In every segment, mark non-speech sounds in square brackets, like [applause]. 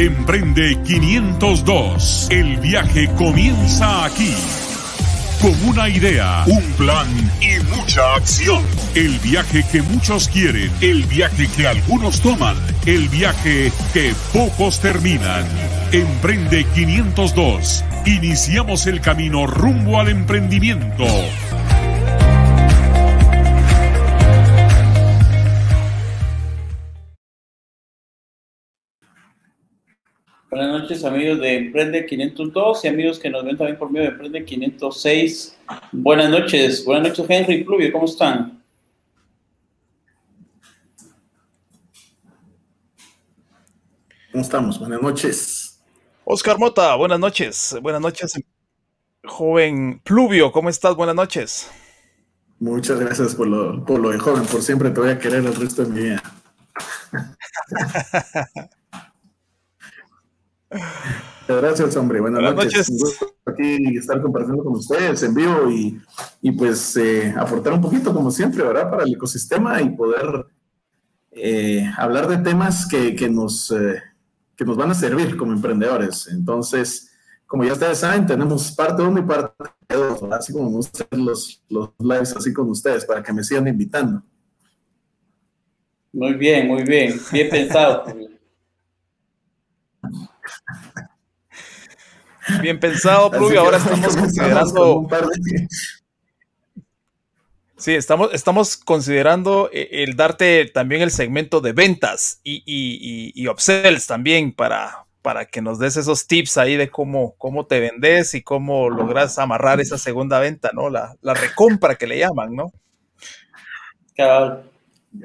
Emprende 502. El viaje comienza aquí. Con una idea, un plan y mucha acción. El viaje que muchos quieren, el viaje que algunos toman, el viaje que pocos terminan. Emprende 502. Iniciamos el camino rumbo al emprendimiento. Buenas noches amigos de Emprende 502 y amigos que nos ven también por medio de Emprende 506. Buenas noches, buenas noches Henry Pluvio, ¿cómo están? ¿Cómo estamos? Buenas noches. Oscar Mota, buenas noches. Buenas noches, joven Pluvio, ¿cómo estás? Buenas noches. Muchas gracias por lo, por lo de joven, por siempre te voy a querer el resto de mi vida. [laughs] Gracias, hombre. Buenas, noches. noches. aquí estar compartiendo con ustedes en vivo y, y pues eh, aportar un poquito, como siempre, ¿verdad? Para el ecosistema y poder eh, hablar de temas que, que nos, eh, que nos van a servir como emprendedores. Entonces, como ya ustedes saben, tenemos parte uno y parte dos, así como vamos a hacer los, los lives así con ustedes para que me sigan invitando. Muy bien, muy bien. Bien pensado. Bien pensado, Pluvio. Ahora [laughs] estamos considerando. Sí, estamos, estamos considerando eh, el darte también el segmento de ventas y, y, y, upsells también para, para que nos des esos tips ahí de cómo, cómo te vendes y cómo logras amarrar esa segunda venta, ¿no? La, la recompra que le llaman, ¿no?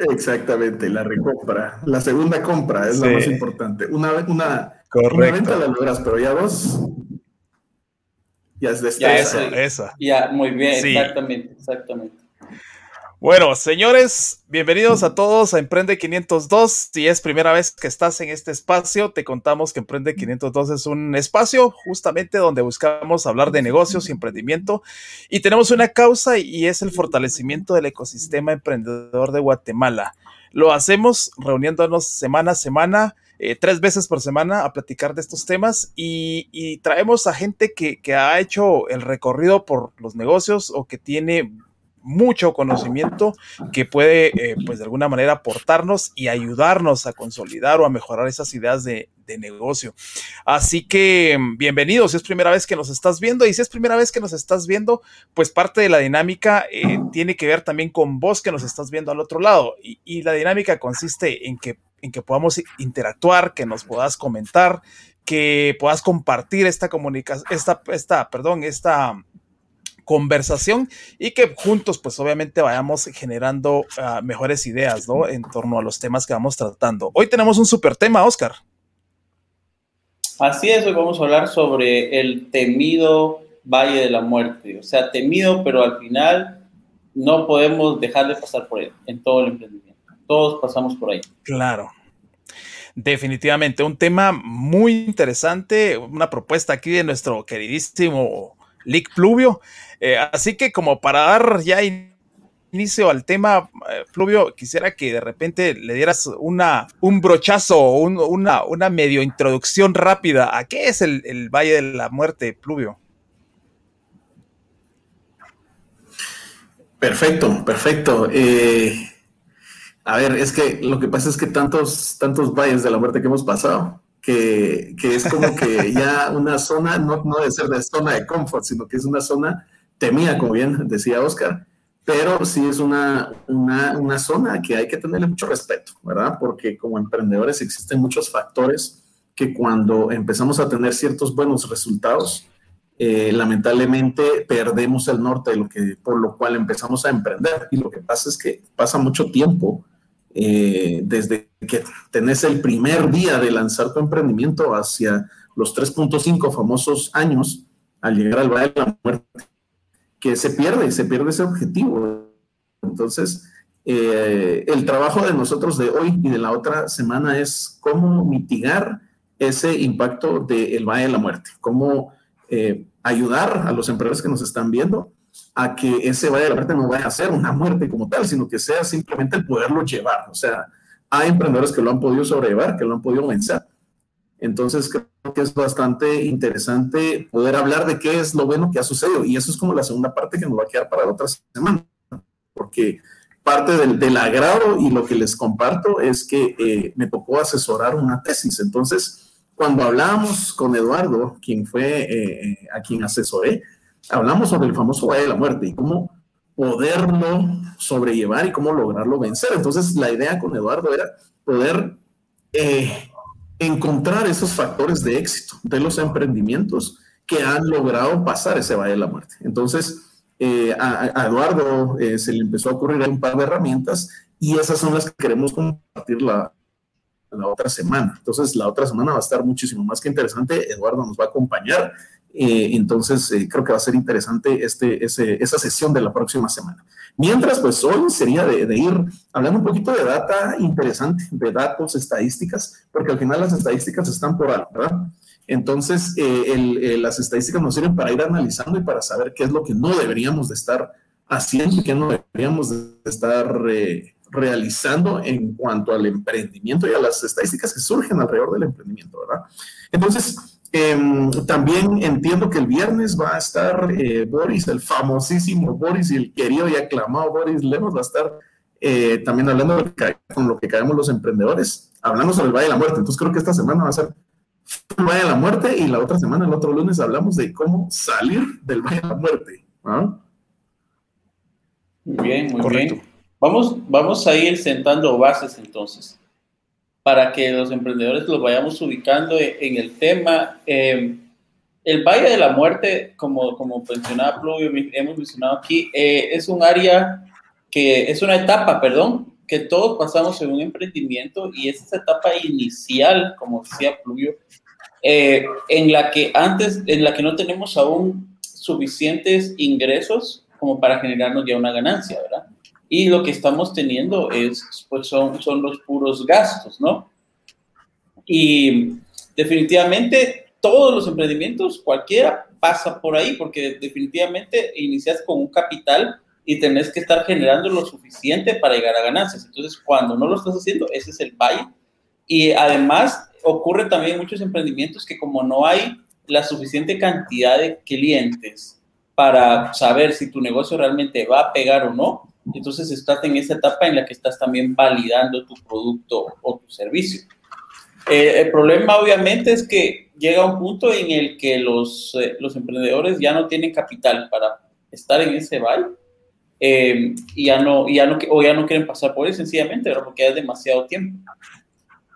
Exactamente, la recompra. La segunda compra es la más importante. Una, una, una venta la logras, pero ya vos ya es de ya esa. Ya, muy bien, exactamente, exactamente. Bueno, señores, bienvenidos a todos a Emprende 502. Si es primera vez que estás en este espacio, te contamos que Emprende 502 es un espacio justamente donde buscamos hablar de negocios y emprendimiento y tenemos una causa y es el fortalecimiento del ecosistema emprendedor de Guatemala. Lo hacemos reuniéndonos semana a semana eh, tres veces por semana a platicar de estos temas y, traemos a gente que, ha hecho el recorrido por los negocios o que tiene mucho conocimiento que puede, eh, pues de alguna manera, aportarnos y ayudarnos a consolidar o a mejorar esas ideas de, negocio. Así que bienvenidos, si es primera vez que nos estás viendo y si es primera vez que nos estás viendo, pues parte de la dinámica eh, tiene que ver también con vos que nos estás viendo al otro lado y la dinámica consiste en que en que podamos interactuar, que nos puedas comentar, que puedas compartir esta comunicación, esta, esta, perdón, esta conversación y que juntos pues obviamente vayamos generando ah, mejores ideas, ¿no? En torno a los temas que vamos tratando. Hoy tenemos un super tema, Oscar. Así es, hoy vamos a hablar sobre el temido Valle de la Muerte. O sea, temido, pero al final no podemos dejar de pasar por él en todo el emprendimiento. Todos pasamos por ahí. Claro. Definitivamente, un tema muy interesante, una propuesta aquí de nuestro queridísimo Lick Pluvio. Eh, así que como para dar ya inicio al tema, eh, Pluvio, quisiera que de repente le dieras una, un brochazo, una, una medio introducción rápida a qué es el, el Valle de la Muerte, Pluvio. Perfecto, perfecto. Eh, a ver, es que lo que pasa es que tantos, tantos valles de la muerte que hemos pasado, que, que es como que ya una zona, no, no debe ser de zona de confort, sino que es una zona temida, como bien decía Oscar, pero sí es una, una, una zona que hay que tenerle mucho respeto, ¿verdad? Porque como emprendedores existen muchos factores que cuando empezamos a tener ciertos buenos resultados, eh, lamentablemente perdemos el norte de lo que, por lo cual empezamos a emprender. Y lo que pasa es que pasa mucho tiempo eh, desde que tenés el primer día de lanzar tu emprendimiento hacia los 3.5 famosos años al llegar al Valle de la Muerte, que se pierde, se pierde ese objetivo. Entonces, eh, el trabajo de nosotros de hoy y de la otra semana es cómo mitigar ese impacto del Valle de la Muerte, cómo eh, ayudar a los emprendedores que nos están viendo a que ese vaya de la muerte no vaya a ser una muerte como tal, sino que sea simplemente el poderlo llevar. O sea, hay emprendedores que lo han podido sobrellevar, que lo han podido vencer. Entonces creo que es bastante interesante poder hablar de qué es lo bueno que ha sucedido. Y eso es como la segunda parte que nos va a quedar para la otra porque parte del, agrado y lo que les comparto es que eh, me tocó asesorar una tesis. Entonces, cuando hablamos con Eduardo, eh, eh, a quien asesoré, hablamos sobre el famoso Valle de la Muerte y cómo poderlo sobrellevar y cómo lograrlo vencer. Entonces, la idea con Eduardo era poder encontrar esos factores de éxito de los emprendimientos que han logrado pasar ese Valle de la Muerte. Entonces, eh, a, Eduardo eh, se le empezó a ocurrir un par de herramientas y esas son las que queremos compartir la, la otra semana. Entonces, la otra semana va a estar muchísimo más que interesante. Eduardo nos va a acompañar. Eh, entonces, creo que va a ser interesante este, esa sesión de la próxima semana. Mientras, pues hoy sería de, ir hablando un poquito de data interesante, de datos, estadísticas, porque al final las estadísticas están por algo, ¿verdad? Entonces, eh, las estadísticas nos sirven para ir analizando y para saber qué es lo que no deberíamos de estar haciendo y qué no deberíamos de estar eh, realizando en cuanto al emprendimiento y a las estadísticas que surgen alrededor del emprendimiento, ¿verdad? Entonces, Em, también entiendo que el viernes va a estar eh, Boris, el famosísimo Boris y el querido y aclamado Boris Lemos va a estar eh, también hablando de con lo que caemos los emprendedores, hablando sobre el Valle de la Muerte. Entonces creo que esta semana va a ser el Valle de la Muerte y la otra semana, el otro lunes, hablamos de cómo salir del Valle de la Muerte. Muy bien, muy bien. Vamos, vamos a ir sentando bases entonces para que los emprendedores los vayamos ubicando en el tema. Em, el Valle de la Muerte, como, como mencionaba Pluvio, hemos mencionado aquí, eh, es un área que es una etapa, perdón, que todos pasamos en un emprendimiento y es esa etapa inicial, como decía Pluvio, eh, en la que antes, en la que no tenemos aún suficientes ingresos como para generarnos ya una ganancia, ¿verdad? Y lo que estamos teniendo es, pues son, son los puros gastos, ¿no? Y definitivamente todos los emprendimientos, cualquiera pasa por ahí, porque definitivamente inicias con un capital y tenés que estar generando lo suficiente para llegar a ganancias. Entonces, cuando no lo estás haciendo, ese es el valle. Y además, ocurre también muchos emprendimientos que como no hay la suficiente cantidad de clientes para saber si tu negocio realmente va a pegar o no, entonces estás en esa etapa en la que estás también validando tu producto o tu servicio. Eh, el problema obviamente es que llega un punto en el que los, eh, los emprendedores ya no tienen capital para estar en ese valle eh, y ya no, ya no, o ya no quieren pasar por él sencillamente, porque ya es demasiado tiempo.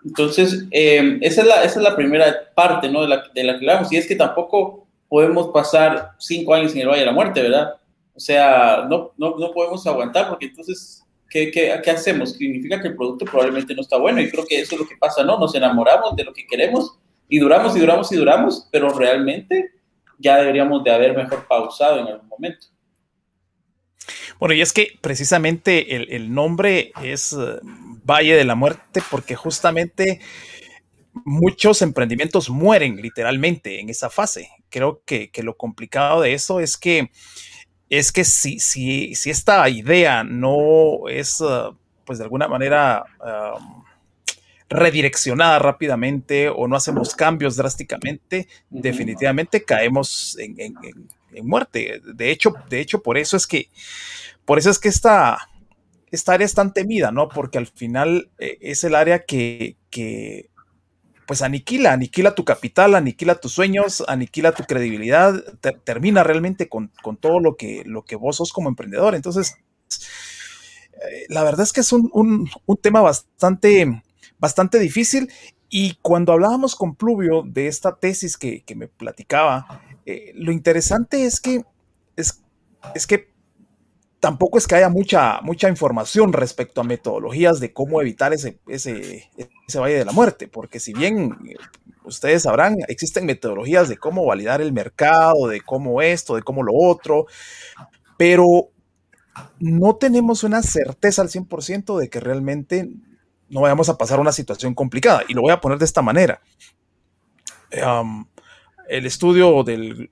Entonces, esa, es la, esa es la primera parte ¿no? de, la, de la que hablamos. Y es que tampoco podemos pasar cinco años en el Valle de la Muerte, ¿verdad? O sea, no, no, no podemos aguantar porque entonces, ¿qué, qué, qué hacemos? Significa que el producto probablemente no está bueno y creo que eso es lo que pasa, ¿no? Nos enamoramos de lo que queremos y duramos y duramos y duramos, pero realmente ya deberíamos de haber mejor pausado en algún momento. Bueno, y es que precisamente el, el, nombre es eh, Valle de la Muerte porque justamente muchos emprendimientos mueren literalmente en esa fase. Creo que, que lo complicado de eso es que es que si, si, si esta idea no es, uh, pues de alguna manera, um, redireccionada rápidamente o no hacemos cambios drásticamente, definitivamente caemos en, muerte. De hecho, de hecho, por eso es que, por eso es que esta, esta área es tan temida, ¿no? Porque al final eh, es el área que, que pues aniquila, aniquila tu capital, aniquila tus sueños, aniquila tu credibilidad, termina realmente con, todo lo que, lo que vos sos como emprendedor. Entonces, eh, la verdad es que es un, tema bastante, bastante difícil. Y cuando hablábamos con Pluvio de esta tesis que, me platicaba, eh, lo interesante es que, es, es que tampoco es que haya mucha, mucha información respecto a metodologías de cómo evitar ese, ese, ese valle de la muerte, porque si bien eh, ustedes sabrán, existen metodologías de cómo validar el mercado, de cómo esto, de cómo lo otro, pero no tenemos una certeza al 100% de que realmente no vayamos a pasar una situación complicada. Y lo voy a poner de esta manera. El estudio del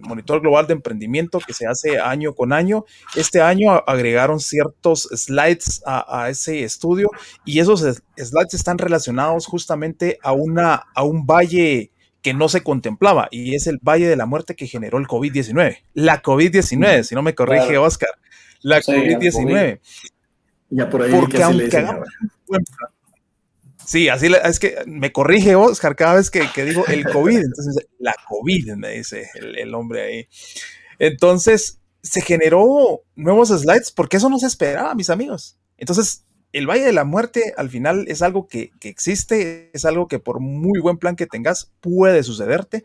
monitor global de emprendimiento que se hace año con año. Este año agregaron ciertos slides a, ese estudio y esos slides están relacionados justamente a, una, a un valle que no se contemplaba y es el valle de la muerte que generó el COVID-19. La COVID-19, si no me corrige Oscar, la COVID-19. Ya por ahí Porque aunque Sí, así es que me corrige Oscar cada vez que, digo el COVID. Entonces, la COVID, me dice el, hombre ahí. Entonces, se generó nuevos slides porque eso no se esperaba, mis amigos. Entonces, el Valle de la Muerte al final es algo que, existe, es algo que por muy buen plan que tengas puede sucederte.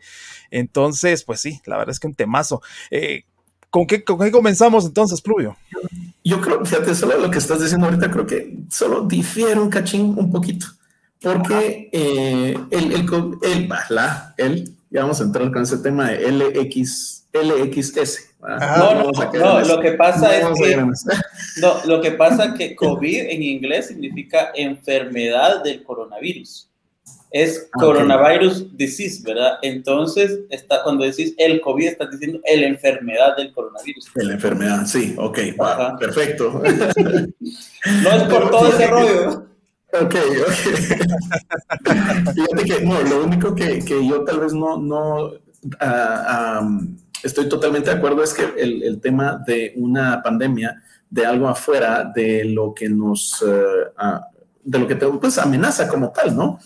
Entonces, pues sí, la verdad es que un temazo. Eh, ¿con, qué, ¿Con qué comenzamos entonces, Pluvio? Yo creo, fíjate, solo lo que estás diciendo ahorita, creo que solo difiere un cachín un poquito porque eh, el, el, el, la, el, ya vamos a entrar con ese tema de LX, LXS. no, no, [laughs] no, lo que pasa es que, no, lo que pasa que COVID en inglés significa enfermedad del coronavirus. Es ah, coronavirus disease, ¿verdad? Entonces, está, cuando decís el COVID, estás diciendo la enfermedad del coronavirus. La enfermedad, sí, ok, perfecto. [laughs] [laughs] no es por todo ese rollo. Ok, ok. [laughs] Fíjate que no, lo único que, que yo tal vez no, no uh, estoy totalmente de acuerdo es que el, el, tema de una pandemia, de algo afuera de lo que nos, uh, de lo que te pues, amenaza como tal, ¿no?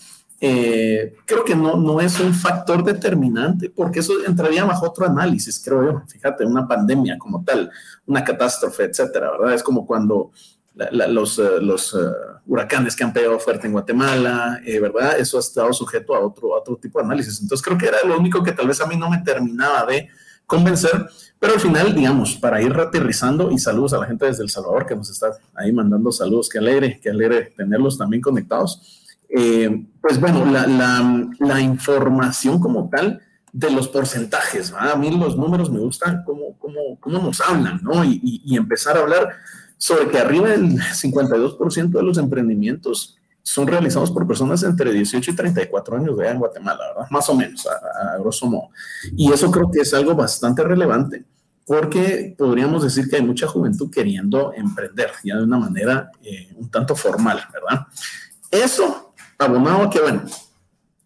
Eh, creo que no, no es un factor determinante, porque eso entraría bajo otro análisis, creo yo. Fíjate, una pandemia como tal, una catástrofe, etcétera, ¿verdad? Es como cuando los, eh, los eh, huracanes que han pegado fuerte en Guatemala, eh, ¿verdad? Eso ha estado sujeto a otro, otro tipo de análisis. Entonces creo que era lo único que tal vez a mí no me terminaba de convencer, pero al final, digamos, para ir aterrizando y saludos a la gente desde El Salvador que nos está ahí mandando saludos, qué alegre, qué alegre tenerlos también conectados. pues bueno, la, la, la, información como tal de los porcentajes, a mí los números me gustan cómo, cómo, cómo nos hablan, ¿no? Y empezar a hablar sobre que arriba del 52% de los emprendimientos son realizados por personas entre 18 y 34 años de edad en Guatemala, ¿verdad? Más o menos, a, grosso modo. Y eso creo que es algo bastante relevante porque podríamos decir que hay mucha juventud queriendo emprender ya de una manera eh, un tanto formal, ¿verdad? Eso, abonado a que, bueno,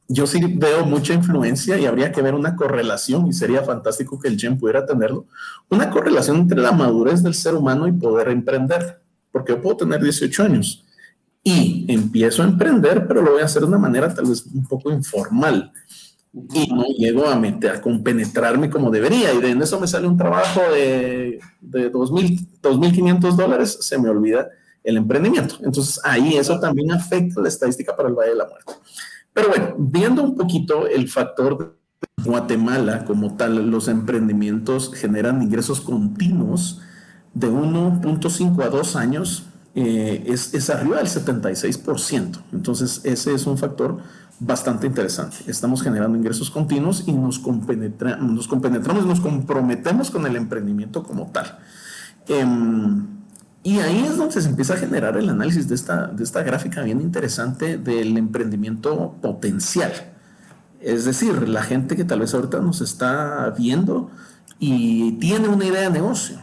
yo sí veo mucha influencia y habría que ver una correlación, y sería fantástico que el GEM pudiera tenerlo, una correlación entre la madurez del ser humano y poder emprender. Porque yo puedo tener 18 años y empiezo a emprender, pero lo voy a hacer de una manera tal vez un poco informal. Y no llego a meter, a compenetrarme como debería. Y de en eso me sale un trabajo de, de 2.500 dólares, se me olvida el emprendimiento. Entonces ahí eso también afecta la estadística para el Valle de la Muerte. Pero bueno, viendo un poquito el factor de Guatemala como tal, los emprendimientos generan ingresos continuos de 1.5 a 2 años, eh, es, es, arriba del 76%. Entonces, ese es un factor bastante interesante. Estamos generando ingresos continuos y nos, nos compenetramos, nos comprometemos con el emprendimiento como tal. Eh, y ahí es donde se empieza a generar el análisis de esta, de esta gráfica bien interesante del emprendimiento potencial. Es decir, la gente que tal vez ahorita nos está viendo y tiene una idea de negocio,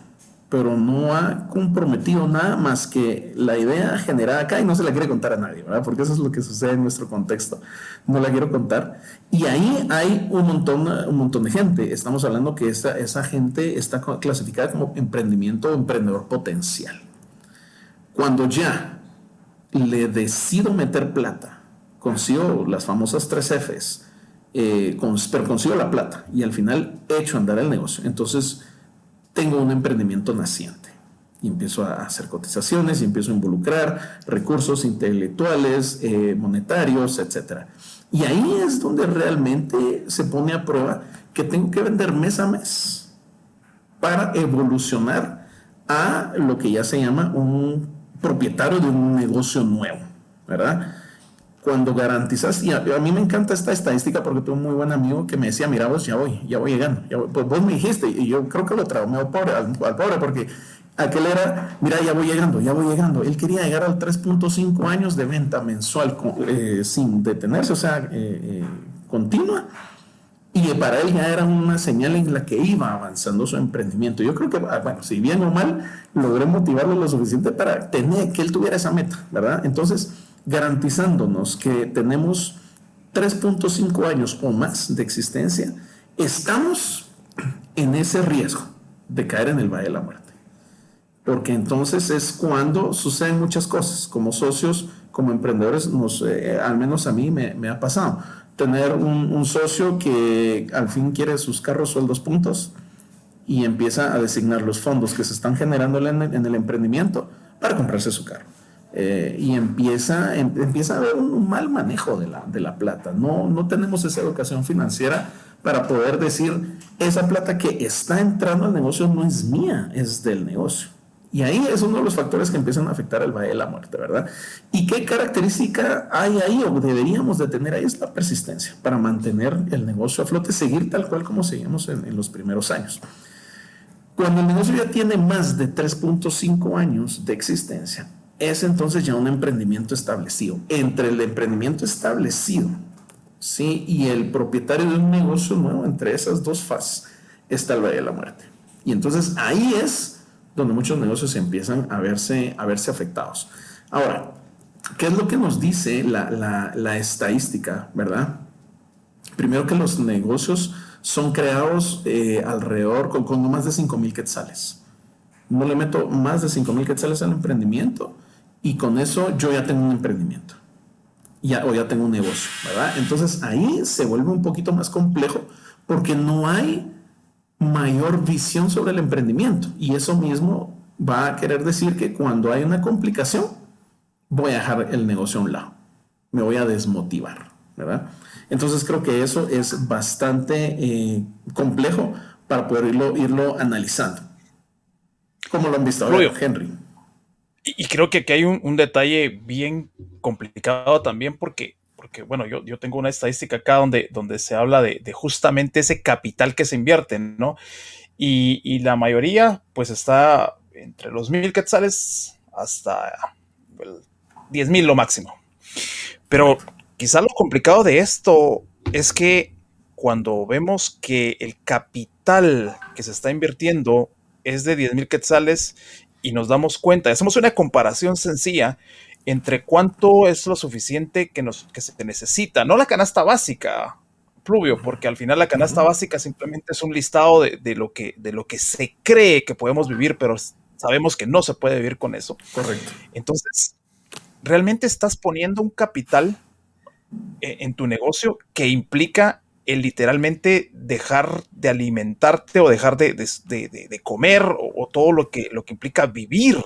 pero no ha comprometido nada más que la idea generada acá y no se la quiere contar a nadie, ¿verdad? Porque eso es lo que sucede en nuestro contexto. No la quiero contar. Y ahí hay un montón, un montón de gente. Estamos hablando que esa, esa gente está clasificada como emprendimiento o emprendedor potencial. Cuando ya le decido meter plata, consigo las famosas tres Fs, eh, pero consigo la plata y al final echo andar el negocio. Entonces tengo un emprendimiento naciente y empiezo a hacer cotizaciones y empiezo a involucrar recursos intelectuales, eh, monetarios, etc. Y ahí es donde realmente se pone a prueba que tengo que vender mes a mes para evolucionar a lo que ya se llama un propietario de un negocio nuevo, ¿verdad? Cuando garantizas, y a, mí me encanta esta estadística porque tengo un muy buen amigo que me decía, mira vos, ya voy, ya voy llegando. pues vos me dijiste, y yo creo que lo traumé al pobre, al, pobre, porque aquel era, mira, ya voy llegando, ya voy llegando. Él quería llegar al 3.5 años de venta mensual eh, sin detenerse, o sea, eh, eh, continua. Y para él ya era una señal en la que iba avanzando su emprendimiento. Yo creo que, ah, bueno, si bien o mal, logré motivarlo lo suficiente para tener, que él tuviera esa meta, ¿verdad? Entonces, garantizándonos que tenemos 3.5 años o más de existencia, estamos en ese riesgo de caer en el Valle de la Muerte. Porque entonces es cuando suceden muchas cosas. Como socios, como emprendedores, nos, eh, al menos a mí me, me ha pasado tener un, socio que al fin quiere sus carros sueldos puntos y empieza a designar los fondos que se están generando en, el emprendimiento para comprarse su carro. Eh, y empieza, em, empieza a haber un mal manejo de la, de la plata. No, no tenemos esa educación financiera para poder decir, esa plata que está entrando al negocio no es mía, es del negocio. Y ahí es uno de los factores que empiezan a afectar al Valle de la Muerte, ¿verdad? ¿Y qué característica hay ahí o deberíamos de tener ahí? Es la persistencia para mantener el negocio a flote, seguir tal cual como seguimos en, los primeros años. Cuando el negocio ya tiene más de 3.5 años de existencia, es entonces ya un emprendimiento establecido. Entre el emprendimiento establecido ¿sí? y el propietario de un negocio nuevo, entre esas dos fases, está el Valle de la Muerte. Y entonces ahí es donde muchos negocios empiezan a verse, a verse afectados. Ahora, ¿qué es lo que nos dice la, estadística, verdad? Primero que los negocios son creados eh, alrededor con, con, más de 5 mil quetzales. No le meto más de 5 mil quetzales al emprendimiento y con eso yo ya tengo un emprendimiento ya, o ya tengo un negocio, ¿verdad? Entonces ahí se vuelve un poquito más complejo porque no hay mayor visión sobre el emprendimiento. Y eso mismo va a querer decir que cuando hay una complicación, voy a dejar el negocio a un lado. Me voy a desmotivar, ¿verdad? Entonces creo que eso es bastante eh, complejo para poder irlo, irlo analizando. ¿Cómo lo han visto ahora, Henry? Y, creo que aquí hay un, detalle bien complicado también porque porque bueno, yo, yo tengo una estadística acá donde, donde se habla de, justamente ese capital que se invierte, ¿no? Y, la mayoría, pues está entre los mil quetzales hasta el diez mil lo máximo. Pero quizá lo complicado de esto es que cuando vemos que el capital que se está invirtiendo es de 10 mil quetzales y nos damos cuenta, hacemos una comparación sencilla entre cuánto es lo suficiente que, nos, que se necesita, no la canasta básica, Pluvio, porque al final la canasta básica simplemente es un listado de, lo que, de lo que se cree que podemos vivir, pero sabemos que no se puede vivir con eso. Correcto. Entonces, realmente estás poniendo un capital eh, en tu negocio que implica el literalmente dejar de alimentarte o dejar de, comer o, todo lo que, lo que implica vivir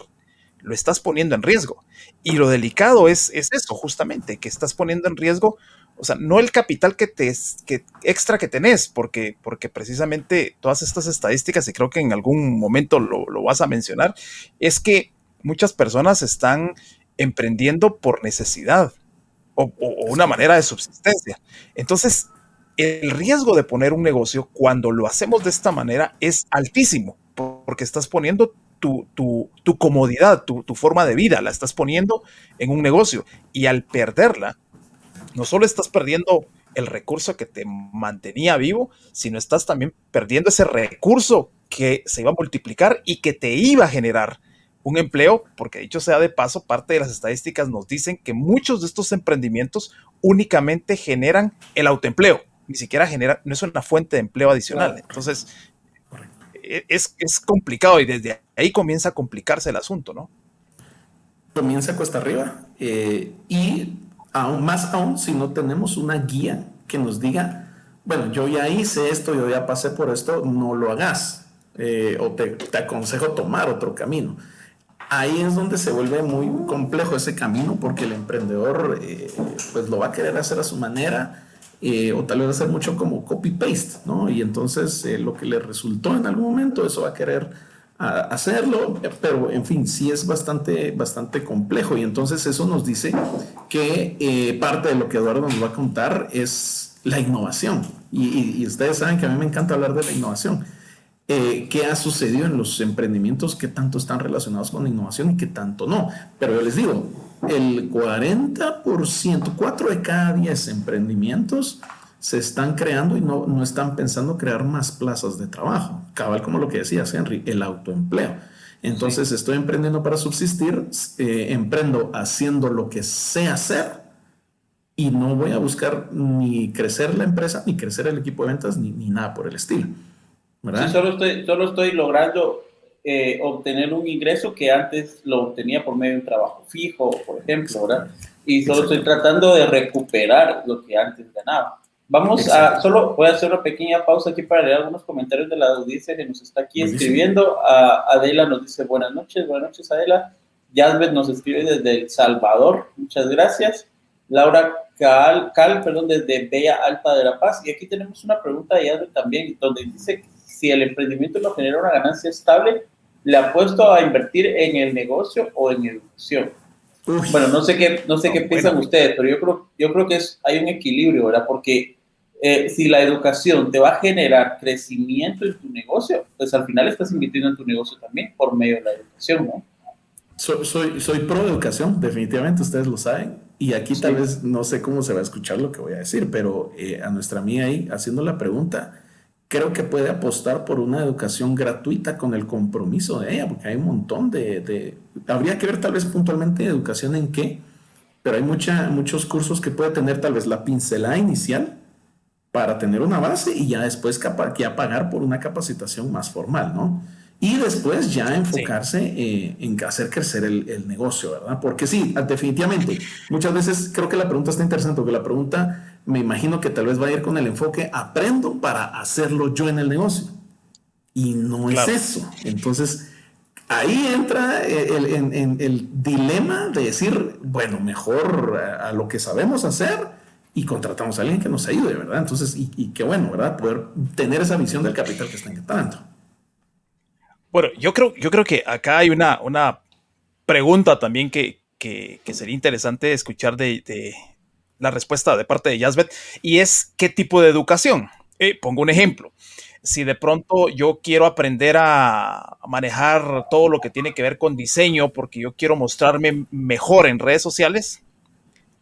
lo estás poniendo en riesgo. Y lo delicado es, es eso, justamente, que estás poniendo en riesgo, o sea, no el capital que te que extra que tenés, porque, porque precisamente todas estas estadísticas, y creo que en algún momento lo, vas a mencionar, es que muchas personas están emprendiendo por necesidad o, una manera de subsistencia. Entonces, el riesgo de poner un negocio cuando lo hacemos de esta manera es altísimo, porque estás poniendo tu, comodidad, tu, forma de vida, la estás poniendo en un negocio. Y al perderla, no solo estás perdiendo el recurso que te mantenía vivo, sino estás también perdiendo ese recurso que se iba a multiplicar y que te iba a generar un empleo, porque dicho sea de paso, parte de las estadísticas nos dicen que muchos de estos emprendimientos únicamente generan el autoempleo, ni siquiera genera, no es una fuente de empleo adicional. Entonces, es, es, complicado y desde ahí comienza a complicarse el asunto, ¿no? Comienza cuesta arriba eh, y aún más aún si no tenemos una guía que nos diga, bueno, yo ya hice esto, yo ya pasé por esto, no lo hagas eh, o te, te, aconsejo tomar otro camino. Ahí es donde se vuelve muy complejo ese camino porque el emprendedor eh, pues lo va a querer hacer a su manera eh, o tal vez hacer mucho como copy-paste, ¿no? Y entonces eh, lo que le resultó en algún momento, eso va a querer hacerlo, pero en fin, sí es bastante, bastante complejo y entonces eso nos dice que eh, parte de lo que Eduardo nos va a contar es la innovación. Y, ustedes saben que a mí me encanta hablar de la innovación. qué ha sucedido en los emprendimientos que tanto están relacionados con la innovación y qué tanto no. Pero yo les digo, el 40%, 4 de cada 10 emprendimientos se están creando y no, no están pensando crear más plazas de trabajo. Cabal, como lo que decías, Henry, el autoempleo. Entonces estoy emprendiendo para subsistir, eh, emprendo haciendo lo que sé hacer y no voy a buscar ni crecer la empresa, ni crecer el equipo de ventas, ni, ni nada por el estilo. ¿verdad? solo estoy, solo estoy logrando eh, obtener un ingreso que antes lo obtenía por medio de un trabajo fijo, por ejemplo, ¿verdad? Y solo estoy tratando de recuperar lo que antes ganaba. Vamos a, solo voy a hacer una pequeña pausa aquí para leer algunos comentarios de la audiencia que nos está aquí escribiendo. A Adela nos dice buenas noches, buenas noches Adela. Yasbet nos escribe desde El Salvador, muchas gracias. Laura Cal, Cal, perdón, desde Bella Alta de La Paz. Y aquí tenemos una pregunta de Yasbet también, donde dice si el emprendimiento no genera una ganancia estable, ¿le apuesto a invertir en el negocio o en educación? Bueno, no sé qué, no sé qué piensan ustedes, pero yo creo, yo creo que es, hay un equilibrio, ¿verdad? Porque eh, si la educación te va a generar crecimiento en tu negocio, pues al final estás invirtiendo en tu negocio también por medio de la educación, ¿no? Soy, soy, soy pro educación, definitivamente, ustedes lo saben. Y aquí tal vez no sé cómo se va a escuchar lo que voy a decir, pero eh, a nuestra amiga ahí haciendo la pregunta, creo que puede apostar por una educación gratuita con el compromiso de ella, porque hay un montón de, de habría que ver tal vez puntualmente educación en qué, pero hay mucha, muchos cursos que puede tener tal vez la pincelada inicial para tener una base y ya después ya pagar por una capacitación más formal, ¿no? Y después ya enfocarse eh, en hacer crecer el, negocio, ¿verdad? Porque sí, definitivamente, muchas veces creo que la pregunta está interesante, porque la pregunta me imagino que tal vez va a ir con el enfoque, aprendo para hacerlo yo en el negocio. Y no es eso. Entonces, ahí entra el, el, dilema de decir, bueno, mejor a lo que sabemos hacer y contratamos a alguien que nos ayude, ¿verdad? Entonces, y, qué bueno, ¿verdad? Poder tener esa visión del capital que está entrando. Bueno, yo creo, yo creo que acá hay una, una pregunta también que, que, sería interesante escuchar de, la respuesta de parte de Yazbet, y es qué tipo de educación. Eh, pongo un ejemplo. Si de pronto yo quiero aprender a manejar todo lo que tiene que ver con diseño porque yo quiero mostrarme mejor en redes sociales,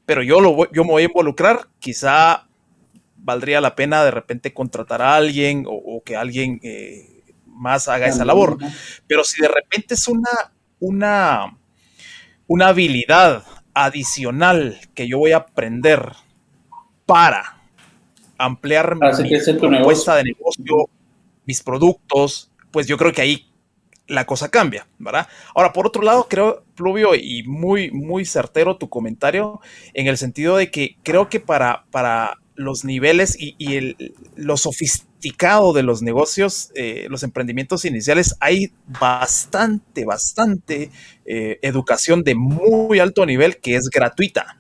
pero yo, lo yo me voy a involucrar, quizá valdría la pena de repente contratar a alguien o, que alguien eh, más haga esa labor. Pero si de repente es una, una, una habilidad adicional que yo voy a aprender para ampliar mi propuesta de negocio, mis productos, pues yo creo que ahí la cosa cambia, ¿verdad? Ahora, por otro lado, creo, Pluvio, y muy, muy certero tu comentario, en el sentido de que creo que para, para los niveles y, el, lo sofisticado de los negocios, eh, los emprendimientos iniciales, hay bastante, bastante eh, educación de muy alto nivel que es gratuita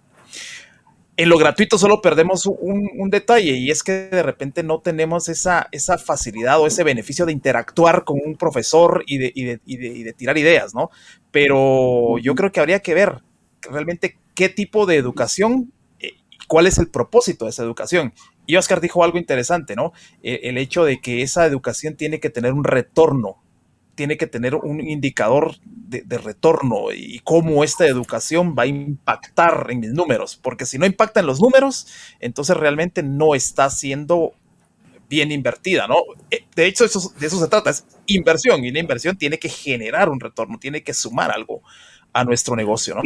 en lo gratuito solo perdemos un, detalle y es que de repente no tenemos esa, esa facilidad o ese beneficio de interactuar con un profesor y de, tirar ideas, ¿no? Pero yo creo que habría que ver realmente qué tipo de educación y cuál es el propósito de esa educación. Y Oscar dijo algo interesante, ¿no? E, el hecho de que esa educación tiene que tener un retorno tiene que tener un indicador de, retorno y cómo esta educación va a impactar en mis números, porque si no impacta en los números, entonces realmente no está siendo bien invertida, ¿no? Eh, de hecho, eso, de eso se trata, es inversión, y la inversión tiene que generar un retorno, tiene que sumar algo a nuestro negocio, ¿no?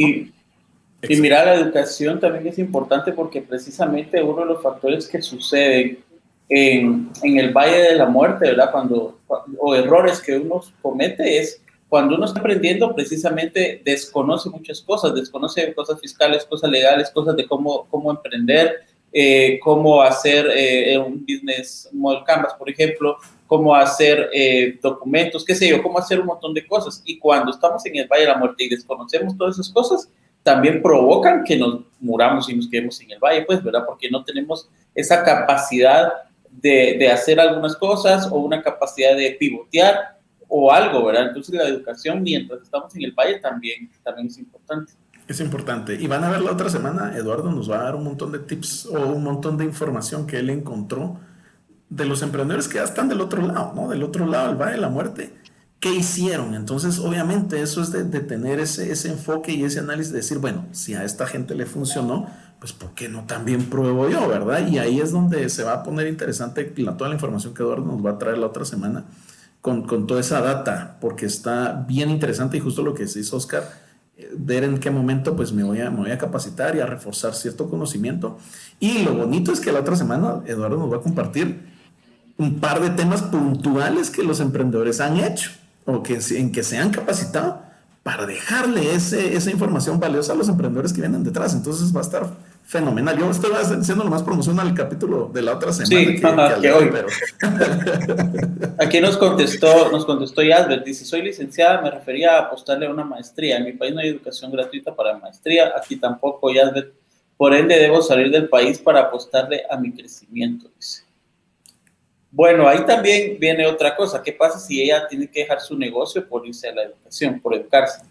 Y mira, la educación también es importante porque precisamente uno de los factores que suceden en, en, el Valle de la Muerte, ¿verdad? Cuando, o errores que uno comete es cuando uno está aprendiendo, precisamente desconoce muchas cosas, desconoce cosas fiscales, cosas legales, cosas de cómo, cómo emprender, eh, cómo hacer eh, un business model canvas, por ejemplo, cómo hacer eh, documentos, qué sé yo, cómo hacer un montón de cosas. Y cuando estamos en el Valle de la Muerte y desconocemos todas esas cosas, también provocan que nos muramos y nos quedemos en el valle, pues, ¿verdad? Porque no tenemos esa capacidad de, hacer algunas cosas o una capacidad de pivotear o algo, ¿verdad? Entonces la educación mientras estamos en el valle también, también es importante. Es importante. Y van a ver la otra semana, Eduardo nos va a dar un montón de tips o un montón de información que él encontró de los emprendedores que ya están del otro lado, ¿no? Del otro lado del Valle de la Muerte. ¿Qué hicieron? Entonces, obviamente, eso es de, tener ese, ese, enfoque y ese análisis, de decir, bueno, si a esta gente le funcionó, pues ¿por qué no también pruebo yo, verdad? Y ahí es donde se va a poner interesante la, toda la información que Eduardo nos va a traer la otra semana con, con toda esa data, porque está bien interesante y justo lo que hizo Oscar, eh, ver en qué momento pues me voy, a, me voy a capacitar y a reforzar cierto conocimiento. Y lo bonito es que la otra semana Eduardo nos va a compartir un par de temas puntuales que los emprendedores han hecho o que, en que se han capacitado para dejarle ese, esa información valiosa a los emprendedores que vienen detrás. Entonces va a estar fenomenal. Yo estoy haciendo lo más promoción al capítulo de la otra semana. Sí, que, hoy. Pero... [laughs] Aquí nos contestó, nos contestó Yasbert, dice, soy licenciada, me refería a apostarle a una maestría. En mi país no hay educación gratuita para maestría, aquí tampoco, Yasbert. Por ende, debo salir del país para apostarle a mi crecimiento, dice. Bueno, ahí también viene otra cosa. ¿Qué pasa si ella tiene que dejar su negocio por irse a la educación, por educarse?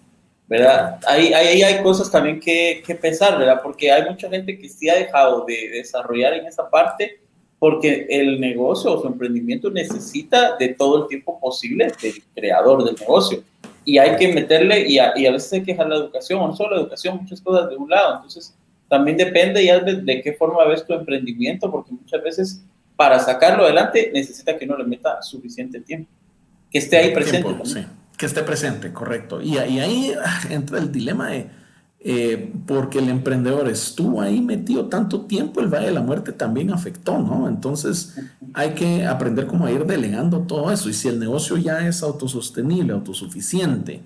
¿Verdad? Ahí, ahí hay cosas también que, que, pensar, ¿verdad? Porque hay mucha gente que sí ha dejado de desarrollar en esa parte porque el negocio o su emprendimiento necesita de todo el tiempo posible del creador del negocio. Y hay que meterle, y a, y a veces hay que dejar la educación, o no solo la educación, muchas cosas de un lado. Entonces, también depende ya de, de qué forma ves tu emprendimiento, porque muchas veces para sacarlo adelante necesita que uno le meta suficiente tiempo, que esté ahí presente. sí, que esté presente, correcto. Y, ahí ah, [laughs] entra el dilema de, eh, porque el emprendedor estuvo ahí metido tanto tiempo, el Valle de la Muerte también afectó, ¿no? Entonces hay que aprender cómo a ir delegando todo eso. Y si el negocio ya es autosostenible, autosuficiente,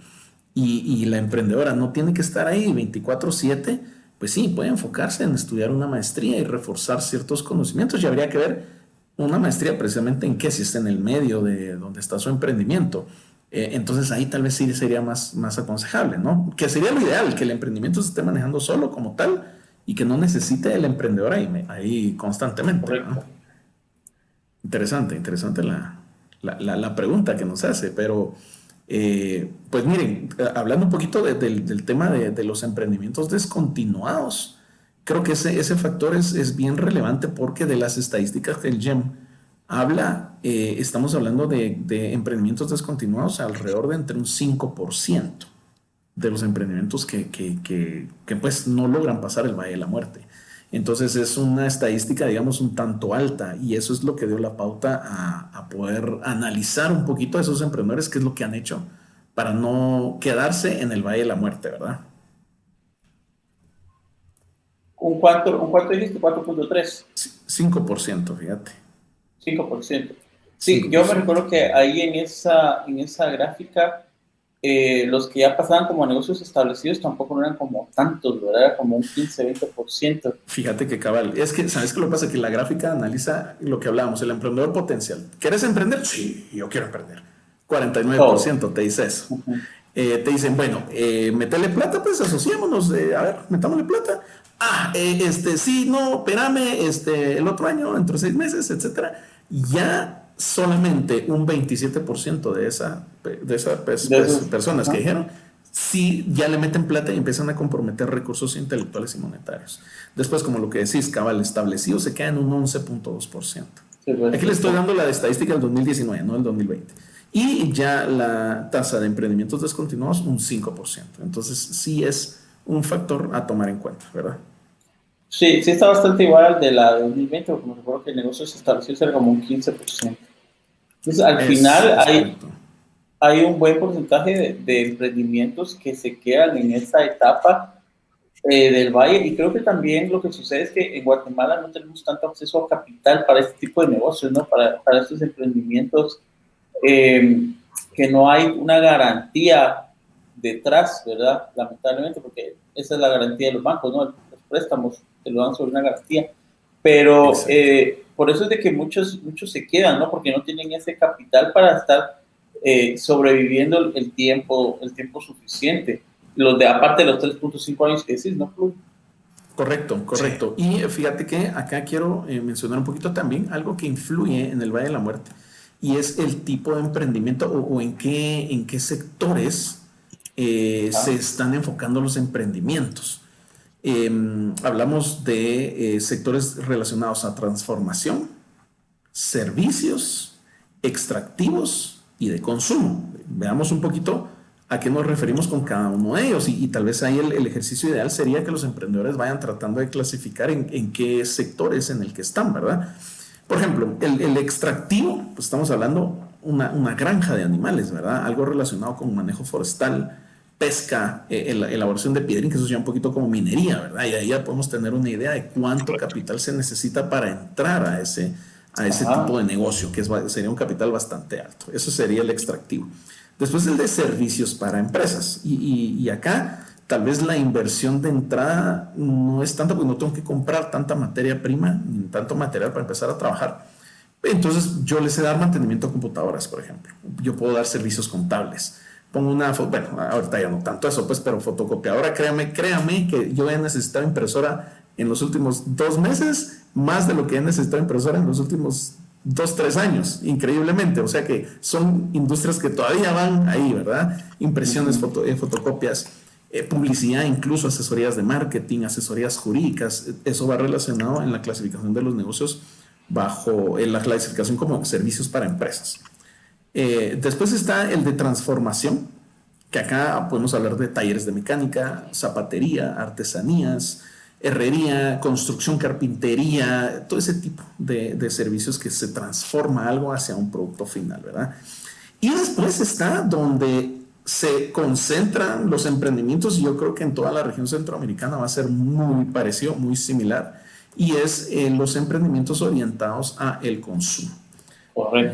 y, y la emprendedora no tiene que estar ahí 24/7, pues sí, puede enfocarse en estudiar una maestría y reforzar ciertos conocimientos. Y habría que ver una maestría precisamente en qué, si está en el medio de donde está su emprendimiento. Eh, entonces ahí tal vez sí sería más, más aconsejable, ¿no? Que sería lo ideal, que el emprendimiento se esté manejando solo como tal y que no necesite el emprendedor ahí, ahí constantemente. Interesante, interesante la, la, la, pregunta que nos hace, pero eh, pues miren, hablando un poquito del tema de, de los emprendimientos descontinuados, creo que ese, ese factor es, es, bien relevante porque de las estadísticas del GEM habla, eh, estamos hablando de, emprendimientos descontinuados alrededor de entre un 5% de los emprendimientos que, que, que, pues no logran pasar el Valle de la Muerte. Entonces es una estadística, digamos, un tanto alta y eso es lo que dio la pauta a poder analizar un poquito a esos emprendedores, qué es lo que han hecho para no quedarse en el Valle de la Muerte, ¿verdad? ¿Un cuánto, un cuánto dijiste? 4.3. 5%, fíjate. 5%. Sí, yo me recuerdo que ahí en esa, en esa gráfica, eh, los que ya pasaban como negocios establecidos tampoco eran como tantos, ¿verdad? Era como un 15-20%. Fíjate que cabal. Es que, ¿sabes qué lo pasa? Que la gráfica analiza lo que hablábamos, el emprendedor potencial. ¿Quieres emprender? Sí, yo quiero emprender. 49% te dice eso. Eh, te dicen, bueno, eh, metele plata, pues asociémonos, a ver, metámosle plata ah, eh, este, sí, no, espérame, este, el otro año, entre seis meses, etcétera, ya solamente un 27% de, esa, de esas personas que dijeron, sí, ya le meten plata y empiezan a comprometer recursos intelectuales y monetarios. Después, como lo que decís, cabal establecido, se queda en un 11.2%. Pues, Aquí le estoy dando la estadística del 2019, no del 2020. Y ya la tasa de emprendimientos descontinuados, un 5%. Entonces, sí es un factor a tomar en cuenta, ¿verdad? Sí, sí está bastante igual al de la de 2020, porque me recuerdo que el negocio se estableció ser como un 15%. Entonces, al final hay, hay un buen porcentaje de, emprendimientos que se quedan en esa etapa eh, del valle y creo que también lo que sucede es que en Guatemala no tenemos tanto acceso a capital para este tipo de negocios, ¿no? Para, para estos emprendimientos eh, que no hay una garantía detrás, ¿verdad? Lamentablemente, porque esa es la garantía de los bancos, ¿no? Los préstamos te lo dan sobre una garantía. Pero eh, por eso es de que muchos, muchos se quedan, ¿no? Porque no tienen ese capital para estar eh, sobreviviendo el tiempo, el tiempo suficiente. Los de aparte de los 3.5 años que decís, ¿no? Correcto, correcto. Y fíjate que acá quiero eh, mencionar un poquito también algo que influye en el Valle de la Muerte y es el tipo de emprendimiento o, o en, qué, en qué sectores eh, se están enfocando los emprendimientos. Em, hablamos de eh, sectores relacionados a transformación, servicios, extractivos y de consumo. Veamos un poquito a qué nos referimos con cada uno de ellos y, tal vez ahí el, ejercicio ideal sería que los emprendedores vayan tratando de clasificar en, qué sectores en el que están, ¿verdad? Por ejemplo, el, extractivo, pues estamos hablando una, una, granja de animales, ¿verdad? Algo relacionado con manejo forestal, pesca, eh, elaboración de piedrín, que eso ya un poquito como minería, ¿verdad? Y ahí ya podemos tener una idea de cuánto capital se necesita para entrar a ese, a ese tipo de negocio, que sería un capital bastante alto. Eso sería el extractivo. Después el de servicios para empresas. Y, acá tal vez la inversión de entrada no es tanta porque no tengo que comprar tanta materia prima ni tanto material para empezar a trabajar. Entonces yo les sé dar mantenimiento a computadoras, por ejemplo. Yo puedo dar servicios contables. Pongo una, bueno, ahorita ya no tanto eso, pues, pero fotocopiadora, créame, créame que yo he necesitado impresora en los últimos dos meses, más de lo que he necesitado impresora en los últimos dos, tres años, increíblemente. O sea que son industrias que todavía van ahí, ¿verdad? Impresiones, eh, fotocopias, eh, publicidad, incluso asesorías de marketing, asesorías jurídicas. Eso va relacionado en la clasificación de los negocios bajo en la clasificación como servicios para empresas. Eh, después está el de transformación, que acá podemos hablar de talleres de mecánica, zapatería, artesanías, herrería, construcción, carpintería, todo ese tipo de, servicios que se transforma algo hacia un producto final, ¿verdad? Y después está donde se concentran los emprendimientos, y yo creo que en toda la región centroamericana va a ser muy parecido, muy similar, y es eh, los emprendimientos orientados a el consumo.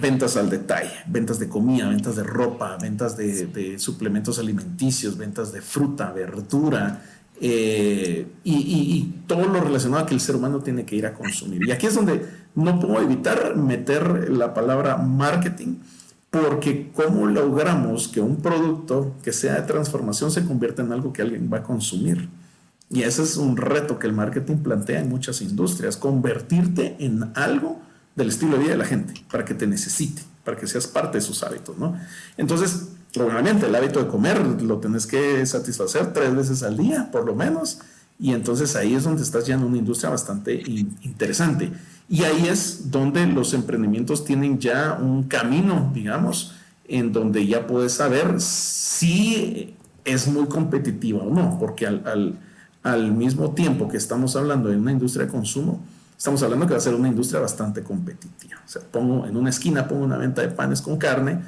Ventas al detalle, ventas de comida, ventas de ropa, ventas de, suplementos alimenticios, ventas de fruta, verdura, eh, y, todo lo relacionado a que el ser humano tiene que ir a consumir. Y aquí es donde no puedo evitar meter la palabra marketing, porque ¿cómo logramos que un producto que sea de transformación se convierta en algo que alguien va a consumir? Y ese es un reto que el marketing plantea en muchas industrias, convertirte en algo del estilo de vida de la gente, para que te necesite, para que seas parte de sus hábitos, ¿no? Entonces, obviamente el hábito de comer lo tenés que satisfacer tres veces al día, por lo menos, y entonces ahí es donde estás ya en una industria bastante interesante. Y ahí es donde los emprendimientos tienen ya un camino, digamos, en donde ya puedes saber si es muy competitiva o no, porque al, al mismo tiempo que estamos hablando de una industria de consumo, estamos hablando que va a ser una industria bastante competitiva. O sea, pongo en una esquina, pongo una venta de panes con carne,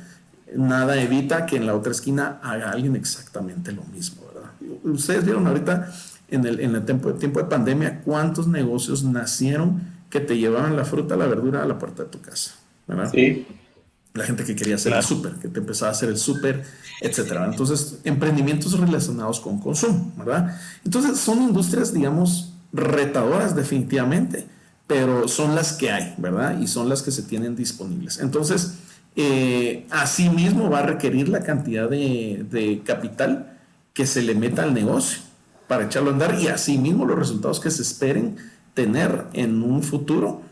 nada evita que en la otra esquina haga alguien exactamente lo mismo, ¿verdad? Ustedes vieron ahorita en el, en el tiempo, tiempo de pandemia cuántos negocios nacieron que te llevaban la fruta, la verdura a la puerta de tu casa, ¿verdad? Sí. La gente que quería hacer el súper, que te empezaba a hacer el súper, etcétera. Entonces, emprendimientos relacionados con consumo, ¿verdad? Entonces, son industrias, digamos, retadoras definitivamente, pero son las que hay, ¿verdad? Y son las que se tienen disponibles. Entonces, eh, asimismo va a requerir la cantidad de, capital que se le meta al negocio para echarlo a andar y asimismo los resultados que se esperen tener en un futuro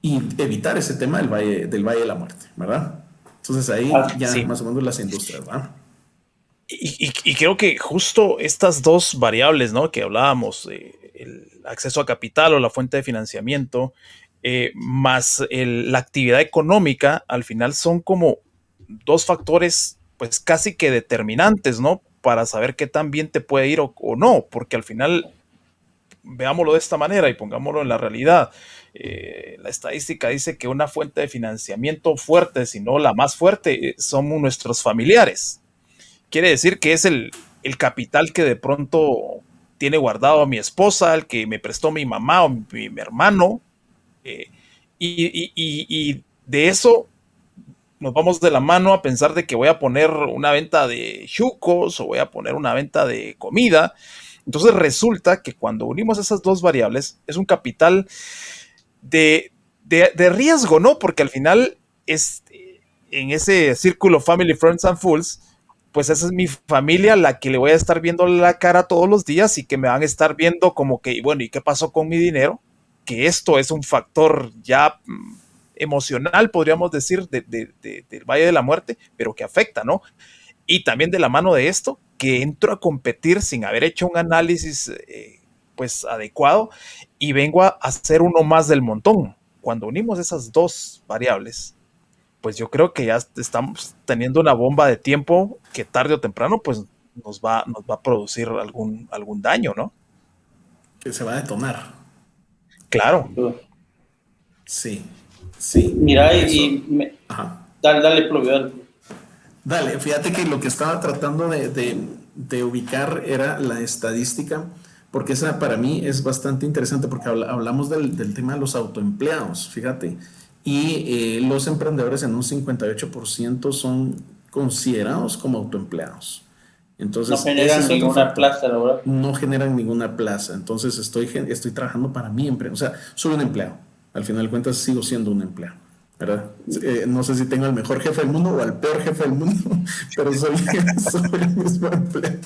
y evitar ese tema del Valle, del valle de la Muerte, ¿verdad? Entonces ahí ah, ya más o menos las industrias, ¿verdad? Y, creo que justo estas dos variables, ¿no? Que hablábamos, eh, el acceso a capital o la fuente de financiamiento eh, más la actividad económica, al final son como dos factores, pues casi que determinantes, ¿no? Para saber qué tan bien te puede ir o, no, porque al final, veámoslo de esta manera y pongámoslo en la realidad. Eh, la estadística dice que una fuente de financiamiento fuerte, si no la más fuerte, son nuestros familiares. Quiere decir que es el, el capital que de pronto tiene guardado a mi esposa, el que me prestó mi mamá o mi hermano, eh, y, de eso nos vamos de la mano a pensar de que voy a poner una venta de chucos o voy a poner una venta de comida. Entonces resulta que cuando unimos esas dos variables es un capital de, riesgo, ¿no? Porque al final es en ese círculo Family, Friends and Fools, pues esa es mi familia la que le voy a estar viendo la cara todos los días y que me van a estar viendo como que, bueno, ¿y qué pasó con mi dinero? que esto es un factor ya mm, emocional, podríamos decir, del Valle de la Muerte, pero que afecta, ¿no? Y también de la mano de esto, que entro a competir sin haber hecho un análisis eh, pues adecuado y vengo a hacer uno más del montón. Cuando unimos esas dos variables, pues yo creo que ya estamos teniendo una bomba de tiempo que tarde o temprano pues nos va, nos va a producir algún, algún daño, ¿no? Que se va a detonar. Claro. Sí, sí. Mira, y, dale, dale, Dale, fíjate que lo que estaba tratando de, de, ubicar era la estadística, porque esa para mí es bastante interesante, porque hablamos del, del tema de los autoempleados, fíjate y eh, los emprendedores en un 58% son considerados como autoempleados. Entonces, no generan ninguna plaza ¿verdad? No generan ninguna plaza. Entonces, estoy, estoy trabajando para mi empresa. O sea, soy un empleado. Al final de cuentas, sigo siendo un empleado. ¿verdad? Eh, no sé si tengo al mejor jefe del mundo o al peor jefe del mundo, [laughs] pero soy, [laughs] soy el mismo empleado.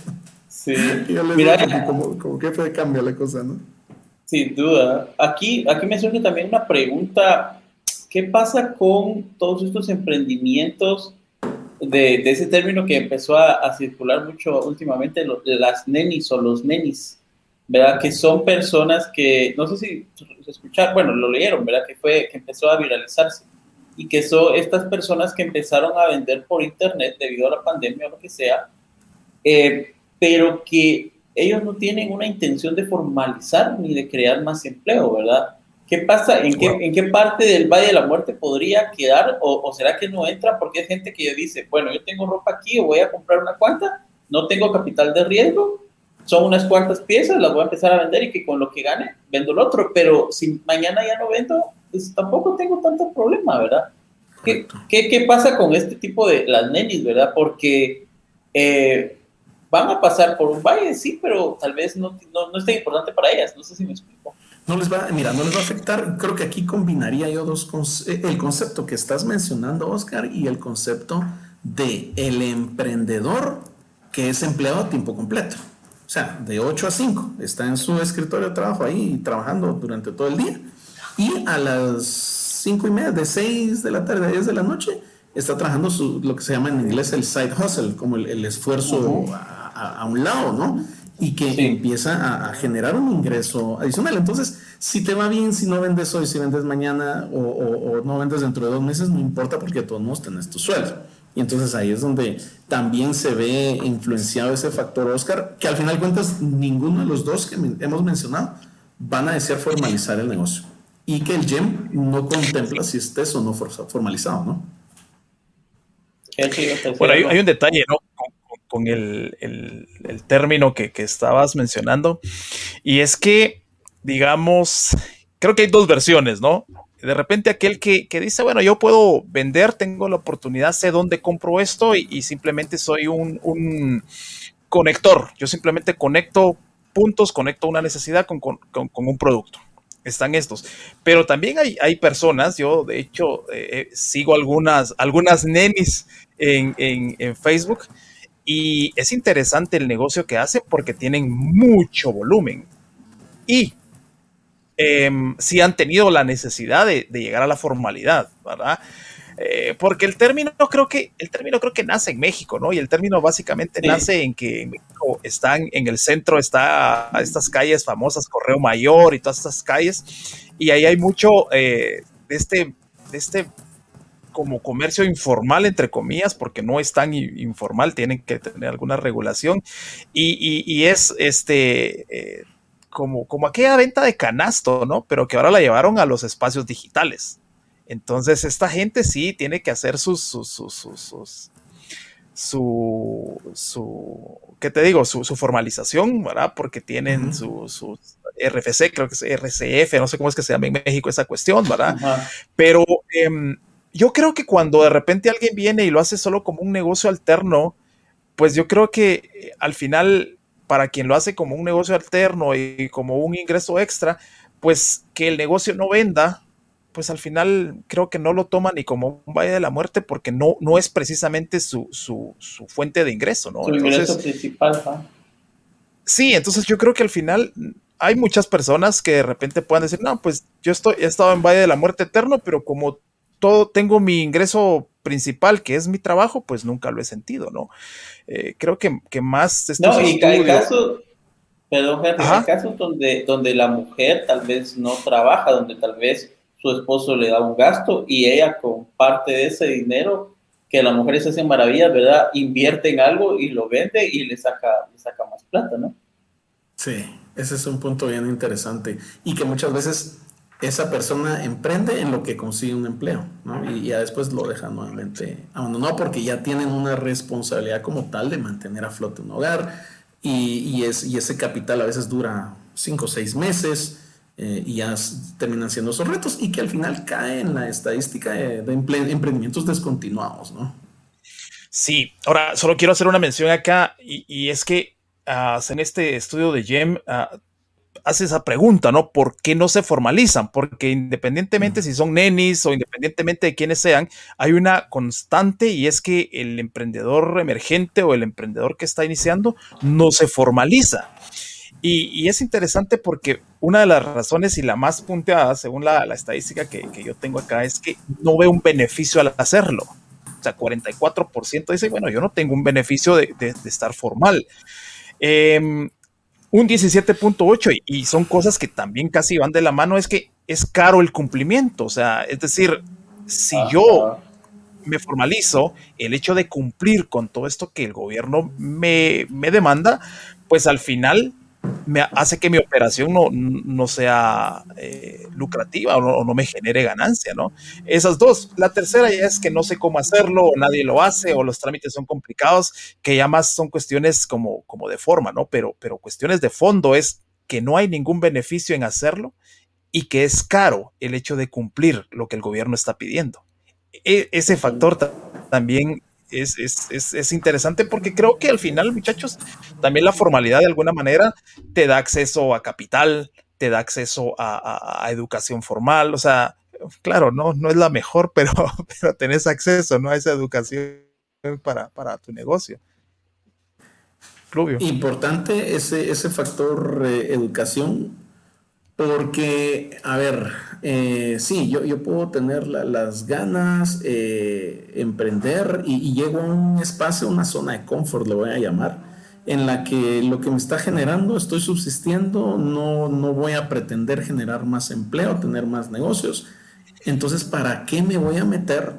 Sí. Mira, como, como jefe cambia la cosa, ¿no? Sin duda. Aquí, aquí me surge también una pregunta ¿Qué pasa con todos estos emprendimientos de, ese término que empezó a, circular mucho últimamente, las nenis o los nenis? ¿Verdad? Que son personas que, no sé si escucharon, bueno, lo leyeron, ¿verdad? Que fue, que empezó a viralizarse. Y que son estas personas que empezaron a vender por internet debido a la pandemia o lo que sea, eh, pero que ellos no tienen una intención de formalizar ni de crear más empleo, ¿verdad? ¿Qué pasa? ¿En qué, ¿En qué parte del Valle de la Muerte podría quedar? O, será que no entra? Porque hay gente que dice, bueno, yo tengo ropa aquí voy a comprar una cuanta, no tengo capital de riesgo, son unas cuantas piezas, las voy a empezar a vender y que con lo que gane vendo el otro. Pero si mañana ya no vendo, pues tampoco tengo tanto problema, ¿verdad? ¿Qué, qué, pasa con este tipo de las nenis, verdad? Porque eh, van a pasar por un valle, sí, pero tal vez no, no, no es tan importante para ellas. No sé si me explico. No les va, mira, no les va a afectar. Creo que aquí combinaría yo dos eh, el concepto que estás mencionando, Oscar, y el concepto de el emprendedor que es empleado a tiempo completo. O sea, de 8 a 5, está en su escritorio de trabajo ahí trabajando durante todo el día. Y a las 5 y media, de 6 de la tarde a 10 de la noche, está trabajando su, lo que se llama en inglés el side hustle, como el, esfuerzo a, a, un lado, ¿no? Y que empieza a, generar un ingreso adicional. Entonces, si te va bien, si no vendes hoy, si vendes mañana o, no vendes dentro de dos meses, no importa porque todos modos tenés tu sueldo. Y entonces ahí es donde también se ve influenciado ese factor Oscar, que al final de cuentas ninguno de los dos que hemos mencionado van a desear formalizar el negocio. Y que el GEM no contempla si estés o no formalizado, ¿no? Bueno, hay, hay un detalle, ¿no? Con el, término que, estabas mencionando. Y es que, digamos, creo que hay dos versiones, ¿no? De repente aquel que, dice, bueno, yo puedo vender, tengo la oportunidad, sé dónde compro esto y, simplemente soy un, conector. Yo simplemente conecto puntos, conecto una necesidad con, un producto están estos. Pero también hay, hay personas, yo de hecho eh, eh, sigo algunas, algunas nenis en, en, Facebook y es interesante el negocio que hace porque tienen mucho volumen. Y eh, sí han tenido la necesidad de, llegar a la formalidad, ¿verdad? Eh, porque el término creo que el término creo que nace en México, ¿no? Y el término básicamente nace en que en México están en el centro está estas calles famosas Correo Mayor y todas estas calles y ahí hay mucho eh, de este de este como comercio informal, entre comillas, porque no es tan informal, tienen que tener alguna regulación. Y, es este eh, como, como aquella venta de canasto, ¿no? Pero que ahora la llevaron a los espacios digitales. Entonces, esta gente sí tiene que hacer sus, sus, sus, sus, su, su, ¿qué te digo? Su, formalización, ¿verdad? Porque tienen su, su, RFC, creo que es RCF, no sé cómo es que se llama en México esa cuestión, ¿verdad? Pero em, yo creo que cuando de repente alguien viene y lo hace solo como un negocio alterno, pues yo creo que eh, al final, para quien lo hace como un negocio alterno y como un ingreso extra, pues que el negocio no venda, pues al final creo que no lo toma ni como un valle de la muerte porque no, no es precisamente su, fuente de ingreso, ¿no? Su ingreso principal, Sí, entonces yo creo que al final hay muchas personas que de repente puedan decir, no, pues yo estoy, he estado en Valle de la Muerte Eterno, pero como todo, tengo mi ingreso principal, que es mi trabajo, pues nunca lo he sentido, ¿no? Eh, creo que, que más... No, y hay casos, perdón, hay casos donde, donde la mujer tal vez no trabaja, donde tal vez su esposo le da un gasto y ella con parte de ese dinero que las mujeres hacen maravillas, ¿verdad? Invierte en algo y lo vende y le saca, le saca más plata, ¿no? Sí, ese es un punto bien interesante y que muchas veces esa persona emprende en lo que consigue un empleo, ¿no? Y ya después lo deja nuevamente abandonado porque ya tienen una responsabilidad como tal de mantener a flote un hogar y, y ese capital a veces dura cinco o seis meses eh, y ya terminan siendo esos retos y que al final cae en la estadística de, emprendimientos descontinuados, ¿no? Sí, ahora solo quiero hacer una mención acá y, es que uh, en este estudio de GEM uh, hace esa pregunta, ¿no? ¿Por qué no se formalizan? Porque independientemente si son nenis o independientemente de quiénes sean, hay una constante y es que el emprendedor emergente o el emprendedor que está iniciando no se formaliza. Y, es interesante porque una de las razones y la más punteada, según la, estadística que, yo tengo acá, es que no ve un beneficio al hacerlo. O sea, 44% dice, bueno, yo no tengo un beneficio de, estar formal. Eh, un 17.8 y son cosas que también casi van de la mano, es que es caro el cumplimiento, o sea, es decir, si yo me formalizo, el hecho de cumplir con todo esto que el gobierno me, me demanda, pues al final me hace que mi operación no, no sea eh, lucrativa o no, me genere ganancia, ¿no? Esas dos. La tercera ya es que no sé cómo hacerlo, o nadie lo hace, o los trámites son complicados, que ya más son cuestiones como, como de forma, ¿no? Pero, pero cuestiones de fondo es que no hay ningún beneficio en hacerlo y que es caro el hecho de cumplir lo que el gobierno está pidiendo. E, ese factor también es, es, es, interesante porque creo que al final, muchachos, también la formalidad de alguna manera te da acceso a capital, te da acceso a, educación formal, o sea, claro, no, no es la mejor, [laughs] pero, pero tenés acceso ¿no? a esa educación para, para tu negocio. Importante ese, ese factor eh, educación porque, a ver, eh, sí, yo, yo, puedo tener las ganas, eh, emprender y, llego a un espacio, una zona de confort, le voy a llamar, en la que lo que me está generando, estoy subsistiendo, no, no voy a pretender generar más empleo, tener más negocios. Entonces, ¿para qué me voy a meter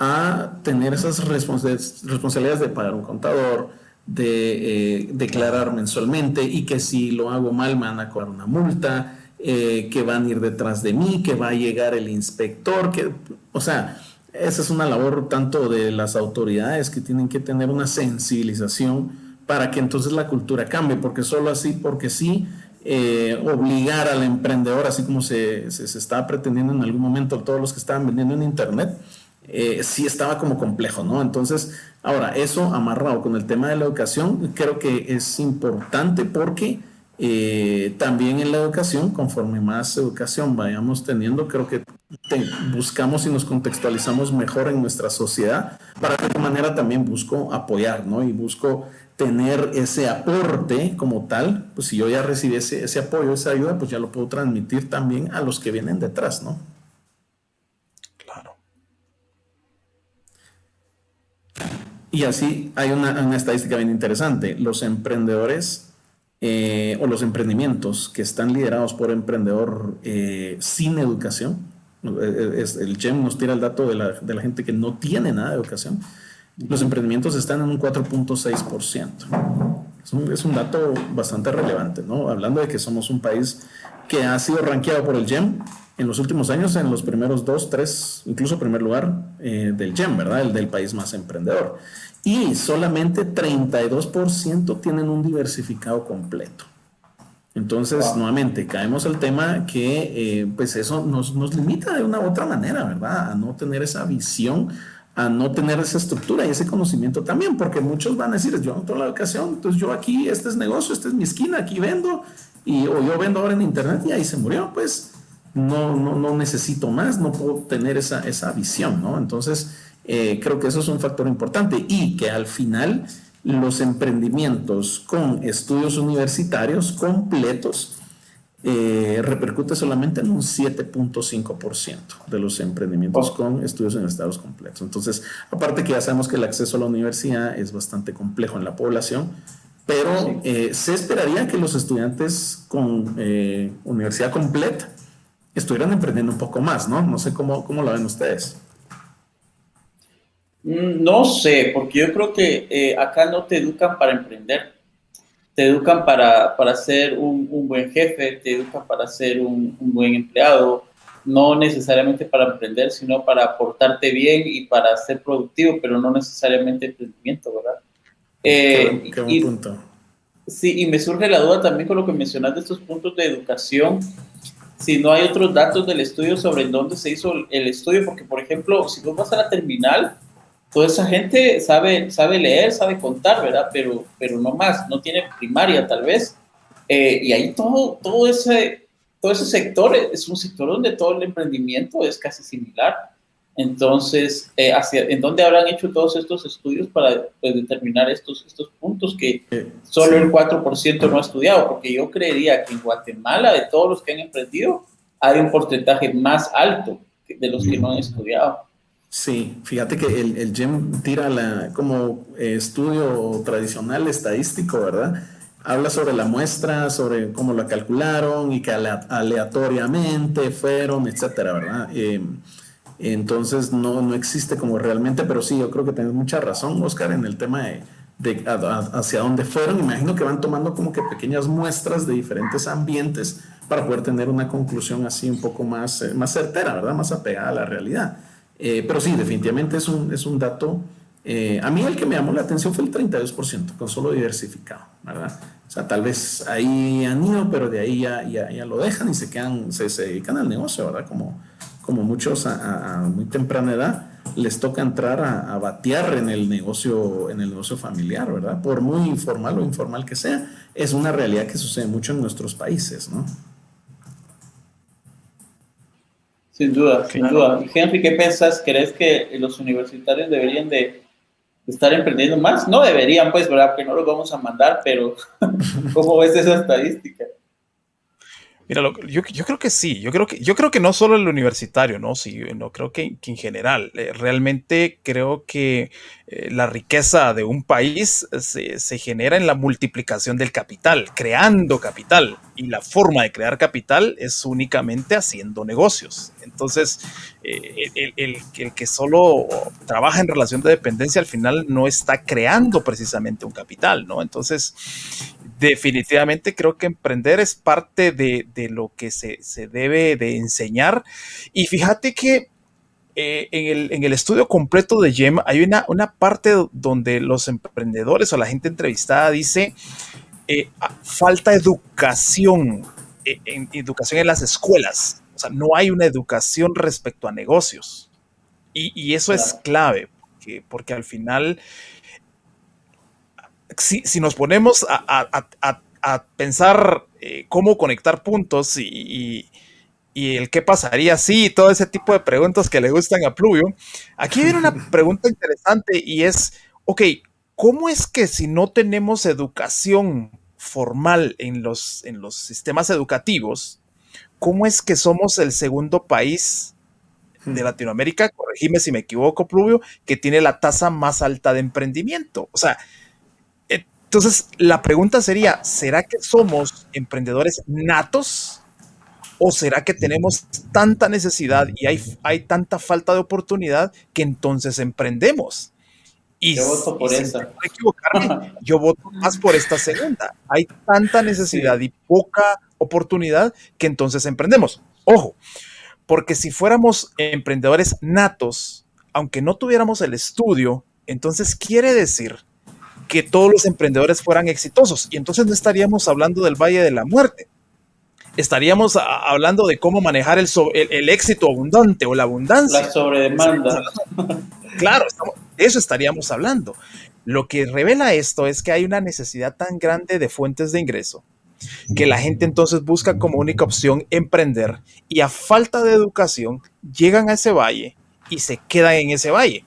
a tener esas responsabilidades de pagar un contador, de eh, declarar mensualmente y que si lo hago mal me van a cobrar una multa, eh, que van a ir detrás de mí, que va a llegar el inspector, que, o sea, esa es una labor tanto de las autoridades que tienen que tener una sensibilización para que entonces la cultura cambie, porque solo así, porque sí, eh, obligar al emprendedor, así como se, se, está pretendiendo en algún momento todos los que estaban vendiendo en Internet, eh, sí estaba como complejo, ¿no? Entonces, ahora, eso amarrado con el tema de la educación, creo que es importante porque eh, también en la educación, conforme más educación vayamos teniendo, creo que buscamos y nos contextualizamos mejor en nuestra sociedad. Para de manera también busco apoyar, ¿no? Y busco tener ese aporte como tal, pues si yo ya recibí ese, ese apoyo, esa ayuda, pues ya lo puedo transmitir también a los que vienen detrás, ¿no? Y así hay una, estadística bien interesante. Los emprendedores eh, o los emprendimientos que están liderados por emprendedor eh, sin educación, eh, el GEM nos tira el dato de la, de la, gente que no tiene nada de educación, los emprendimientos están en un 4.6%. Es un, es un dato bastante relevante, ¿no? Hablando de que somos un país que ha sido rankeado por el GEM en los últimos años en los primeros dos, tres, incluso primer lugar eh, del GEM, ¿verdad? El del país más emprendedor. Y solamente 32% tienen un diversificado completo. Entonces, nuevamente, caemos al tema que eh, pues eso nos, nos, limita de una u otra manera, ¿verdad? A no tener esa visión, a no tener esa estructura y ese conocimiento también, porque muchos van a decir, yo no tengo la educación, entonces yo aquí, este es negocio, esta es mi esquina, aquí vendo, y, o yo vendo ahora en internet y ahí se murió, pues no, no, no necesito más, no puedo tener esa, esa visión, ¿no? Entonces, eh, creo que eso es un factor importante y que al final los emprendimientos con estudios universitarios completos eh, repercute solamente en un 7.5% de los emprendimientos oh. con estudios universitarios completos. Entonces, aparte que ya sabemos que el acceso a la universidad es bastante complejo en la población, pero eh, se esperaría que los estudiantes con universidad completa estuvieran emprendiendo un poco más, ¿no? No sé cómo, cómo lo ven ustedes. Mm, no sé, porque yo creo que eh, acá no te educan para emprender. Te educan para, para ser un, un, buen jefe, te educan para ser un, un, buen empleado, no necesariamente para emprender, sino para aportarte bien y para ser productivo, pero no necesariamente emprendimiento, ¿verdad? Eh, qué, y, punto. Sí, y me surge la duda también con lo que mencionas de estos puntos de educación si no hay otros datos del estudio sobre en dónde se hizo el estudio, porque por ejemplo, si vos vas a la terminal, toda esa gente sabe, sabe leer, sabe contar, ¿verdad? Pero, pero no más, no tiene primaria tal vez. Eh, y ahí todo, todo, ese, todo ese sector es un sector donde todo el emprendimiento es casi similar. Entonces, eh, hacia, ¿en dónde habrán hecho todos estos estudios para pues, determinar estos, estos puntos que solo el 4% no ha estudiado? Porque yo creería que en Guatemala, de todos los que han emprendido, hay un porcentaje más alto de los que no han estudiado. Sí, fíjate que el, el GEM tira la, como estudio tradicional estadístico, ¿verdad? Habla sobre la muestra, sobre cómo la calcularon y que aleatoriamente fueron, etcétera, ¿verdad? Eh, entonces no, no existe como realmente, pero sí, yo creo que tienes mucha razón, Oscar, en el tema de, de hacia dónde fueron. Imagino que van tomando como que pequeñas muestras de diferentes ambientes para poder tener una conclusión así un poco más, eh, más certera, ¿verdad? Más apegada a la realidad. Eh, pero sí, definitivamente es un, es un dato. Eh, a mí el que me llamó la atención fue el 32%, con solo diversificado, ¿verdad? O sea, tal vez ahí han ido, pero de ahí ya, ya, ya lo dejan y se quedan, se, se dedican al negocio, ¿verdad? Como, como muchos a, muy temprana edad, les toca entrar a, batear en el negocio, en el negocio familiar, ¿verdad? Por muy informal o informal que sea, es una realidad que sucede mucho en nuestros países, ¿no? Sin duda, sin duda. Henry, ¿qué piensas? ¿Crees que los universitarios deberían de, estar emprendiendo más? No deberían, pues, ¿verdad? Que no los vamos a mandar, pero [laughs] ¿cómo ves esa estadística? Mira, yo, creo que sí, yo creo que, yo creo que no solo el universitario, ¿no? Sí, no creo que, en general. Eh, realmente creo que eh, la riqueza de un país se, se, genera en la multiplicación del capital, creando capital. Y la forma de crear capital es únicamente haciendo negocios. Entonces, eh, el, el, el, que solo trabaja en relación de dependencia al final no está creando precisamente un capital, ¿no? Entonces, definitivamente creo que emprender es parte de, lo que se, debe de enseñar. Y fíjate que eh, en, el, estudio completo de GEM hay una, una, parte donde los emprendedores o la gente entrevistada dice eh, falta educación, eh, en, educación en las escuelas. O sea, no hay una educación respecto a negocios. Y, eso es clave, porque, porque al final si, nos ponemos a, pensar eh, cómo conectar puntos y, el qué pasaría si, todo ese tipo de preguntas que le gustan a Pluvio, aquí viene una [laughs] pregunta interesante y es, ok, ¿cómo es que si no tenemos educación formal en los, en los sistemas educativos, cómo es que somos el segundo país de Latinoamérica, corregime si me equivoco, Pluvio, que tiene la tasa más alta de emprendimiento? O sea, entonces, la pregunta sería, ¿será que somos emprendedores natos? ¿O será que tenemos tanta necesidad y hay, hay tanta falta de oportunidad que entonces emprendemos? Y, yo voto por esa. [laughs] yo voto más por esta segunda. Hay tanta necesidad y poca oportunidad que entonces emprendemos. Ojo, porque si fuéramos emprendedores natos, aunque no tuviéramos el estudio, entonces quiere decir que todos los emprendedores fueran exitosos. Y entonces no estaríamos hablando del Valle de la Muerte. Estaríamos hablando de cómo manejar el, el, éxito abundante o la abundancia. La sobredemanda. Claro, eso estaríamos hablando. Lo que revela esto es que hay una necesidad tan grande de fuentes de ingreso que la gente entonces busca como única opción emprender y a falta de educación llegan a ese valle y se quedan en ese valle.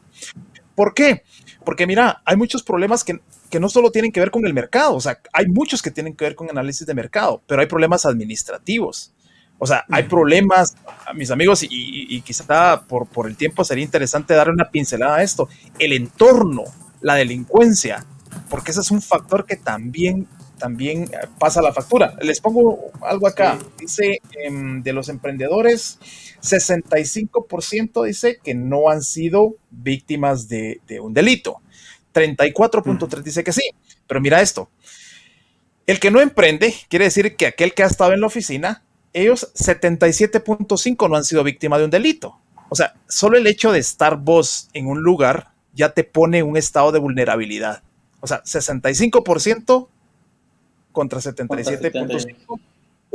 ¿Por qué? Porque mira, hay muchos problemas que que no solo tienen que ver con el mercado, o sea, hay muchos que tienen que ver con análisis de mercado, pero hay problemas administrativos. O sea, hay problemas, mis amigos, y, y, quizá por, por el tiempo sería interesante dar una pincelada a esto. El entorno, la delincuencia, porque ese es un factor que también también pasa la factura. Les pongo algo acá. Dice em, de los emprendedores, 65% dice que no han sido víctimas de, un delito. 34.3 dice que sí. Pero mira esto. El que no emprende quiere decir que aquel que ha estado en la oficina, ellos 77.5 no han sido víctimas de un delito. O sea, solo el hecho de estar vos en un lugar ya te pone un estado de vulnerabilidad. O sea, 65% contra 77.5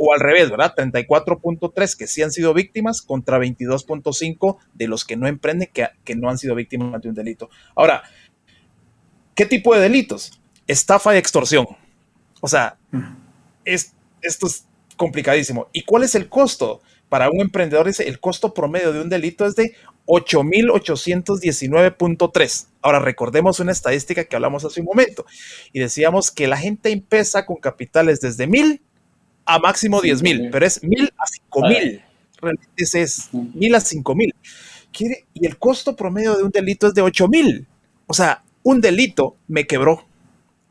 o al revés, ¿verdad? 34.3 que sí han sido víctimas contra 22.5 de los que no emprenden que, que no han sido víctimas de un delito. Ahora, ¿qué tipo de delitos? Estafa y extorsión. O sea, es, esto es complicadísimo. ¿Y cuál es el costo? Para un emprendedor, el costo promedio de un delito es de 8.819.3. Ahora recordemos una estadística que hablamos hace un momento y decíamos que la gente empieza con capitales desde 1.000 a máximo 10.000, pero es 1.000 a 5.000. Realmente ese es 1.000 a 5.000. Y el costo promedio de un delito es de 8.000. O sea, un delito me quebró.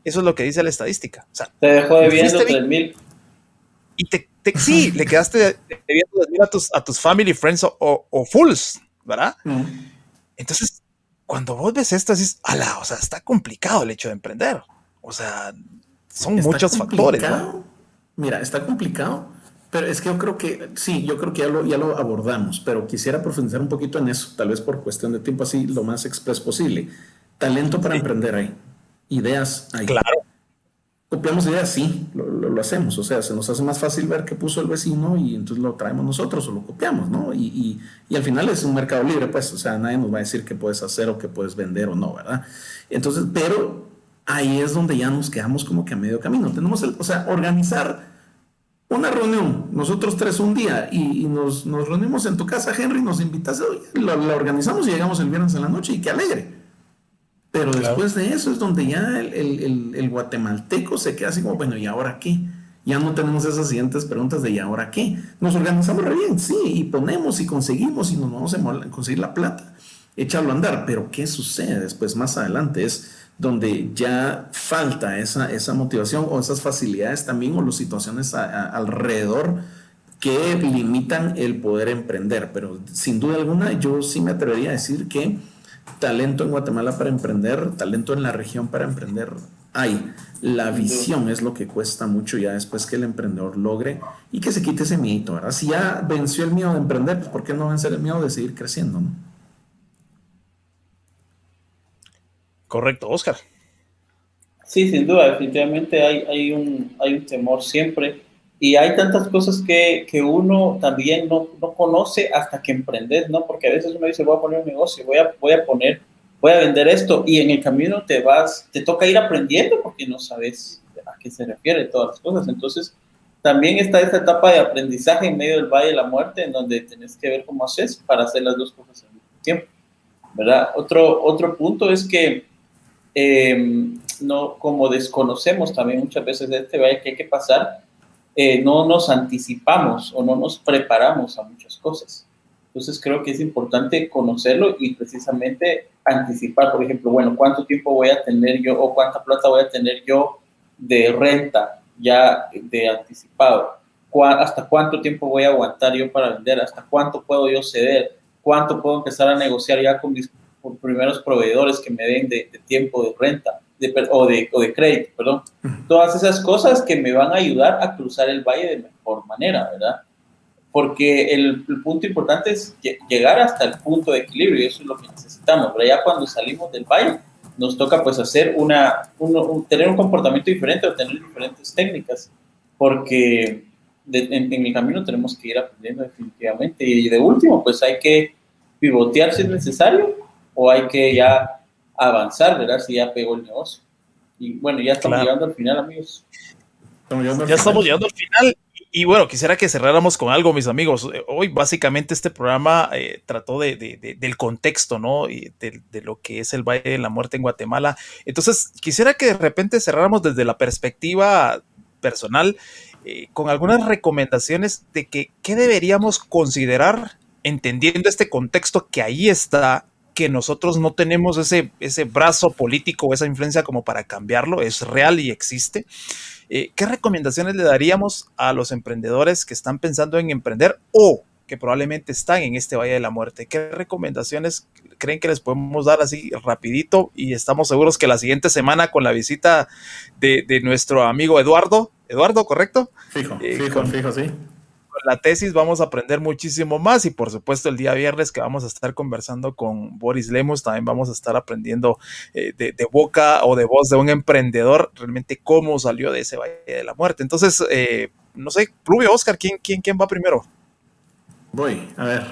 Eso es lo que dice la estadística. O sea, te dejó debiendo 3.000. Y te, sí, [laughs] le quedaste debiendo 3.000 a tus, a tus family, friends o, o fools ¿verdad? Entonces, cuando vos ves esto, dices, ala, o sea, está complicado el hecho de emprender. O sea, son muchos factores. Mira, está complicado, pero es que yo creo que, sí, yo creo que ya lo, ya lo abordamos, pero quisiera profundizar un poquito en eso, tal vez por cuestión de tiempo así, lo más express posible. Talento para emprender ahí, ideas ahí. Claro copiamos ideas, sí, lo, hacemos. O sea, se nos hace más fácil ver qué puso el vecino y entonces lo traemos nosotros o lo copiamos, ¿no? Y, al final es un mercado libre, pues, o sea, nadie nos va a decir qué puedes hacer o qué puedes vender o no, ¿verdad? Entonces, pero ahí es donde ya nos quedamos como que a medio camino. Tenemos, el, o sea, organizar una reunión, nosotros tres un día, y, nos, reunimos en tu casa, Henry, nos invitas, la, la organizamos y llegamos el viernes en la noche y qué alegre. Pero después de eso es donde ya el, guatemalteco se queda así como, bueno, ¿y ahora qué? Ya no tenemos esas siguientes preguntas de ¿y ahora qué? Nos organizamos re bien, sí, y ponemos y conseguimos y nos vamos a conseguir la plata, échalo a andar, pero ¿qué sucede después más adelante? Es donde ya falta esa, esa motivación o esas facilidades también o las situaciones alrededor que limitan el poder emprender. Pero sin duda alguna yo sí me atrevería a decir que talento en Guatemala para emprender, talento en la región para emprender hay. La visión es lo que cuesta mucho ya después que el emprendedor logre y que se quite ese miedo, ¿verdad? Si ya venció el miedo de emprender, pues ¿por qué no vencer el miedo de seguir creciendo, no? Correcto, Oscar. Sí, sin duda, definitivamente hay, hay, un, hay un temor siempre y hay tantas cosas que, que uno también no, no, conoce hasta que emprendes, ¿no? Porque a veces uno dice, voy a poner un negocio, voy a, voy a poner, voy a vender esto, y en el camino te vas, te toca ir aprendiendo porque no sabes a qué se refiere todas las cosas. Entonces, también está esta etapa de aprendizaje en medio del Valle de la Muerte, en donde tenés que ver cómo haces para hacer las dos cosas al mismo tiempo, ¿verdad? Otro, otro punto es que, em, no, como desconocemos también muchas veces de este valle que hay que pasar, eh, no nos anticipamos o no nos preparamos a muchas cosas. Entonces creo que es importante conocerlo y precisamente anticipar, por ejemplo, bueno, cuánto tiempo voy a tener yo o cuánta plata voy a tener yo de renta ya de anticipado, hasta cuánto tiempo voy a aguantar yo para vender, hasta cuánto puedo yo ceder, cuánto puedo empezar a negociar ya con mis primeros proveedores que me den de tiempo de renta o, de, o de crédito, perdón. Todas esas cosas que me van a ayudar a cruzar el valle de mejor manera, ¿verdad? Porque el, punto importante es llegar hasta el punto de equilibrio y eso es lo que necesitamos, pero ya cuando salimos del valle nos toca pues hacer una, tener un comportamiento diferente o tener diferentes técnicas, porque en, en, el camino tenemos que ir aprendiendo definitivamente y de último pues hay que pivotear si es necesario o hay que ya avanzar, ¿verdad? Si ya pegó el negocio. Y bueno, ya estamos llegando al final, amigos. ya estamos llegando al final. Y, bueno, quisiera que cerráramos con algo, mis amigos. Hoy básicamente este programa eh, trató de, del contexto, ¿no? Y de, lo que es el Valle de la Muerte en Guatemala. Entonces, quisiera que de repente cerráramos desde la perspectiva personal eh, con algunas recomendaciones de que qué deberíamos considerar entendiendo este contexto que ahí está que nosotros no tenemos ese, ese brazo político o esa influencia como para cambiarlo, es real y existe. Eh, ¿Qué recomendaciones le daríamos a los emprendedores que están pensando en emprender o que probablemente están en este Valle de la Muerte? ¿Qué recomendaciones creen que les podemos dar así rapidito? Y estamos seguros que la siguiente semana con la visita de, nuestro amigo Eduardo, Eduardo, ¿correcto? Fijo, eh, fijo, fijo, sí la tesis vamos a aprender muchísimo más y por supuesto el día viernes que vamos a estar conversando con Boris Lemos, también vamos a estar aprendiendo eh, de, boca o de voz de un emprendedor realmente cómo salió de ese Valle de la Muerte. Entonces, eh, no sé, Rubio, Oscar, ¿quién, quién, quién va primero? Voy, a ver.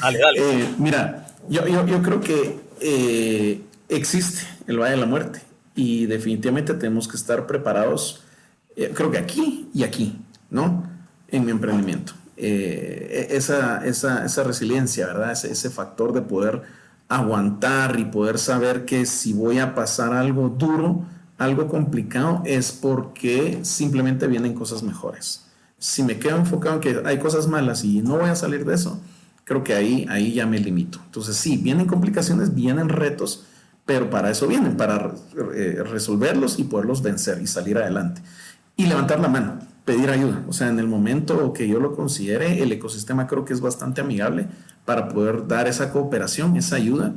Dale, dale. [laughs] Eh, mira, yo, yo, yo, creo que existe el Valle de la Muerte y definitivamente tenemos que estar preparados, creo que aquí y aquí, ¿no? En mi emprendimiento. Eh, e-, esa, esa, esa, resiliencia, ¿verdad? Ese, ese, factor de poder aguantar y poder saber que si voy a pasar algo duro, algo complicado, es porque simplemente vienen cosas mejores. Si me quedo enfocado en que hay cosas malas y no voy a salir de eso, creo que ahí, ahí ya me limito. Entonces sí, vienen complicaciones, vienen retos, pero para eso vienen, para eh, resolverlos y poderlos vencer y salir adelante. Y levantar la mano pedir ayuda. O sea, en el momento que yo lo considere, el ecosistema creo que es bastante amigable para poder dar esa cooperación, esa ayuda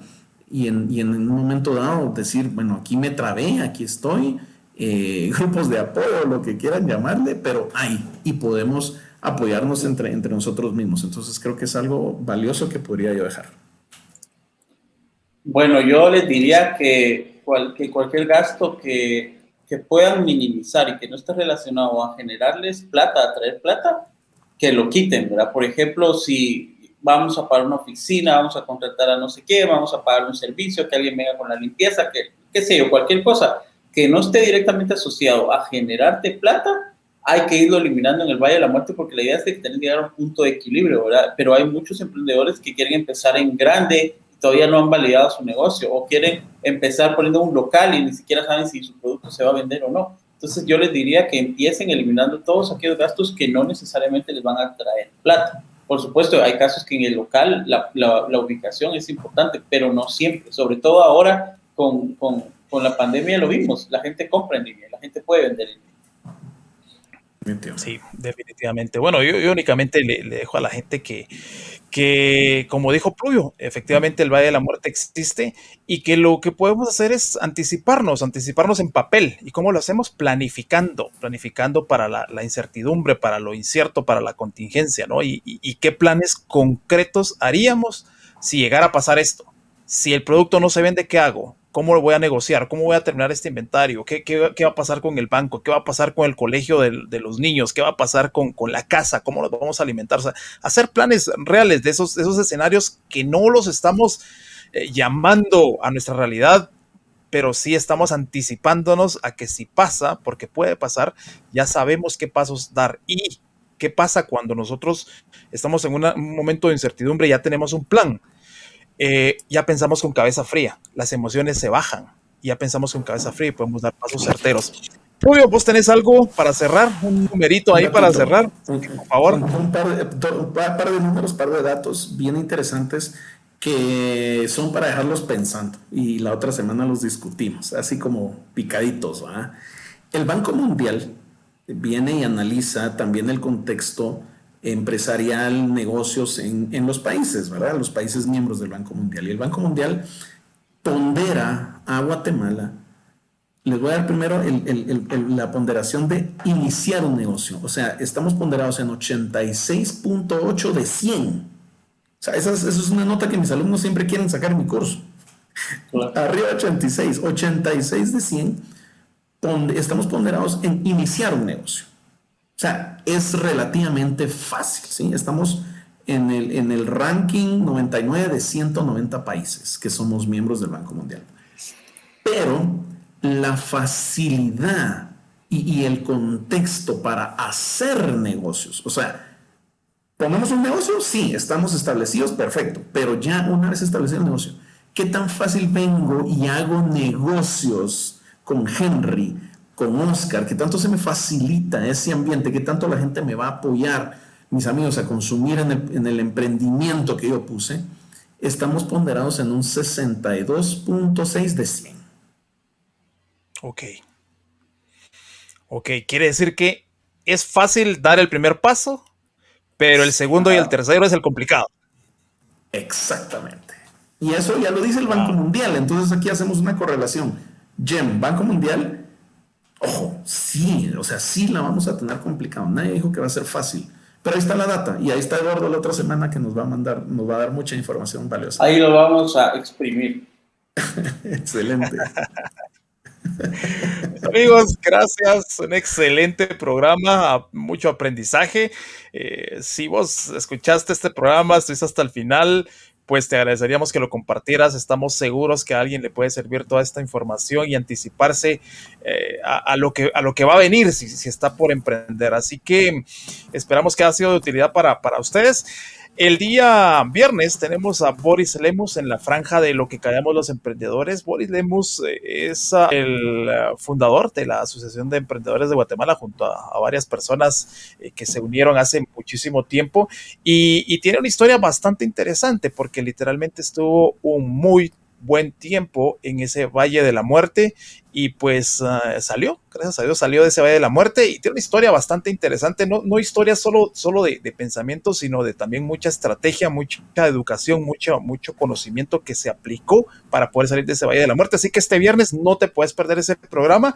y en, y en un momento dado decir, bueno, aquí me trabé, aquí estoy, eh, [laughs] grupos de apoyo, lo que quieran llamarle, pero hay y podemos apoyarnos entre, entre nosotros mismos. Entonces creo que es algo valioso que podría yo dejar. Bueno, yo les diría que, que cualquier gasto que que puedan minimizar y que no esté relacionado a generarles plata, a traer plata, que lo quiten, ¿verdad? Por ejemplo, si vamos a pagar una oficina, vamos a contratar a no sé qué, vamos a pagar un servicio, que alguien venga con la limpieza, que qué sé yo, cualquier cosa que no esté directamente asociado a generarte plata, hay que irlo eliminando en el Valle de la Muerte porque la idea es que que llegar a un punto de equilibrio, ¿verdad? Pero hay muchos emprendedores que quieren empezar en grande, todavía no han validado su negocio o quieren empezar poniendo un local y ni siquiera saben si su producto se va a vender o no. Entonces yo les diría que empiecen eliminando todos aquellos gastos que no necesariamente les van a traer plata. Por supuesto, hay casos que en el local la, la, ubicación es importante, pero no siempre. Sobre todo ahora con, con, con, la pandemia lo vimos. La gente compra en línea, la gente puede vender en línea. Sí, definitivamente. Bueno, yo, únicamente le, le, dejo a la gente que, que, como dijo Pluvio, efectivamente el Valle de la Muerte existe y que lo que podemos hacer es anticiparnos, anticiparnos en papel. ¿Y cómo lo hacemos? Planificando, planificando para la, incertidumbre, para lo incierto, para la contingencia, ¿no? Y, y, qué planes concretos haríamos si llegara a pasar esto. Si el producto no se vende, ¿qué hago? ¿Cómo lo voy a negociar? ¿Cómo voy a terminar este inventario? ¿Qué, qué, va a pasar con el banco? ¿Qué va a pasar con el colegio de, los niños? ¿Qué va a pasar con, la casa? ¿Cómo nos vamos a alimentar? hacer planes reales de esos, esos escenarios que no los estamos eh, llamando a nuestra realidad, pero sí estamos anticipándonos a que si pasa, porque puede pasar, ya sabemos qué pasos dar. ¿Y qué pasa cuando nosotros estamos en un momento de incertidumbre ya tenemos un plan? Eh, ya pensamos con cabeza fría, las emociones se bajan, ya pensamos con cabeza fría y podemos dar pasos certeros. Julio, vos tenés algo para cerrar, un numerito ahí para cerrar, por favor. Un, par, de, par, de, números, par de datos bien interesantes que son para dejarlos pensando y la otra semana los discutimos, así como picaditos. El Banco Mundial viene y analiza también el contexto empresarial, negocios en, en, los países, ¿verdad? Los países miembros del Banco Mundial. Y el Banco Mundial pondera a Guatemala. Les voy a dar primero la ponderación de iniciar un negocio. O sea, estamos ponderados en 86.8 de 100. O sea, esa es, es, una nota que mis alumnos siempre quieren sacar en mi curso. Arriba 86, 86 de 100. estamos ponderados en iniciar un negocio. O sea, es relativamente fácil, ¿sí? Estamos en el, en el ranking 99 de 190 países que somos miembros del Banco Mundial. Pero la facilidad y, y, el contexto para hacer negocios, o sea, ponemos un negocio, sí, estamos establecidos, perfecto, pero ya una vez establecido el negocio, ¿qué tan fácil vengo y hago negocios con Henry, con Oscar, que tanto se me facilita ese ambiente, que tanto la gente me va a apoyar, mis amigos, a consumir en el, emprendimiento que yo puse, estamos ponderados en un 62.6 de 100. Ok. Ok, quiere decir que es fácil dar el primer paso, pero el segundo y el tercero es el complicado. Exactamente. Y eso ya lo dice el Banco Mundial. Entonces aquí hacemos una correlación. Gem, Banco Mundial, ojo, sí, o sea, sí la vamos a tener complicado. Nadie dijo que va a ser fácil. Pero ahí está la data y ahí está Eduardo la otra semana que nos va a mandar, nos va a dar mucha información valiosa. Ahí lo vamos a exprimir. [laughs] Excelente. Amigos, gracias. Un excelente programa, mucho aprendizaje. Eh, si vos escuchaste este programa, estuviste hasta el final, pues te agradeceríamos que lo compartieras. Estamos seguros que a alguien le puede servir toda esta información y anticiparse eh, a, lo que, a lo que va a venir si, si, está por emprender. Así que esperamos que haya sido de utilidad para, para ustedes. El día viernes tenemos a Boris Lemus en la franja de lo que callamos los emprendedores. Boris Lemus eh, es ah, el ah, fundador de la Asociación de Emprendedores de Guatemala junto a, varias personas eh, que se unieron hace muchísimo tiempo y, y tiene una historia bastante interesante porque literalmente estuvo un muy buen tiempo en ese Valle de la Muerte y pues uh, salió, gracias a Dios salió de ese Valle de la Muerte y tiene una historia bastante interesante, no, no historia solo, solo de, de pensamiento, sino de también mucha estrategia, mucha educación, mucho, mucho conocimiento que se aplicó para poder salir de ese Valle de la Muerte. Así que este viernes no te puedes perder ese programa.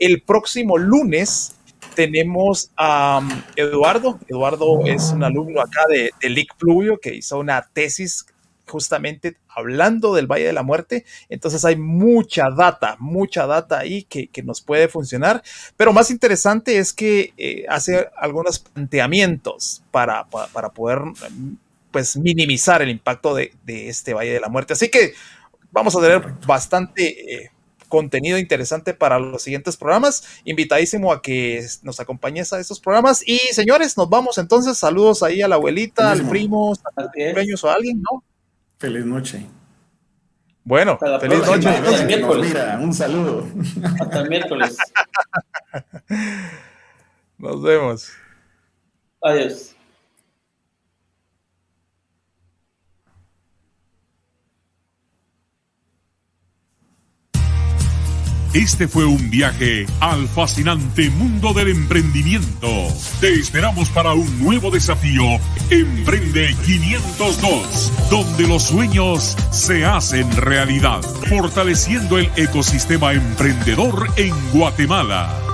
El próximo lunes tenemos a um, Eduardo. Eduardo es un alumno acá de, de LIC Pluvio que hizo una tesis justamente hablando del Valle de la Muerte. Entonces hay mucha data, mucha data ahí que, que nos puede funcionar. Pero más interesante es que eh, hace algunos planteamientos para, para, para, poder pues minimizar el impacto de, de, este Valle de la Muerte. Así que vamos a tener bastante... Eh, contenido interesante para los siguientes programas. Invitadísimo a que nos acompañes a estos programas. Y señores, nos vamos entonces. Saludos ahí a la abuelita, al primo, al cumpleaños o a alguien, ¿no? Feliz noche. Bueno, Hasta feliz próxima. noche. Hasta el miércoles. Mira, un saludo. Hasta el miércoles. [laughs] Nos vemos. Adiós. Este fue un viaje al fascinante mundo del emprendimiento. Te esperamos para un nuevo desafío. Emprende 502, donde los sueños se hacen realidad, fortaleciendo el ecosistema emprendedor en Guatemala.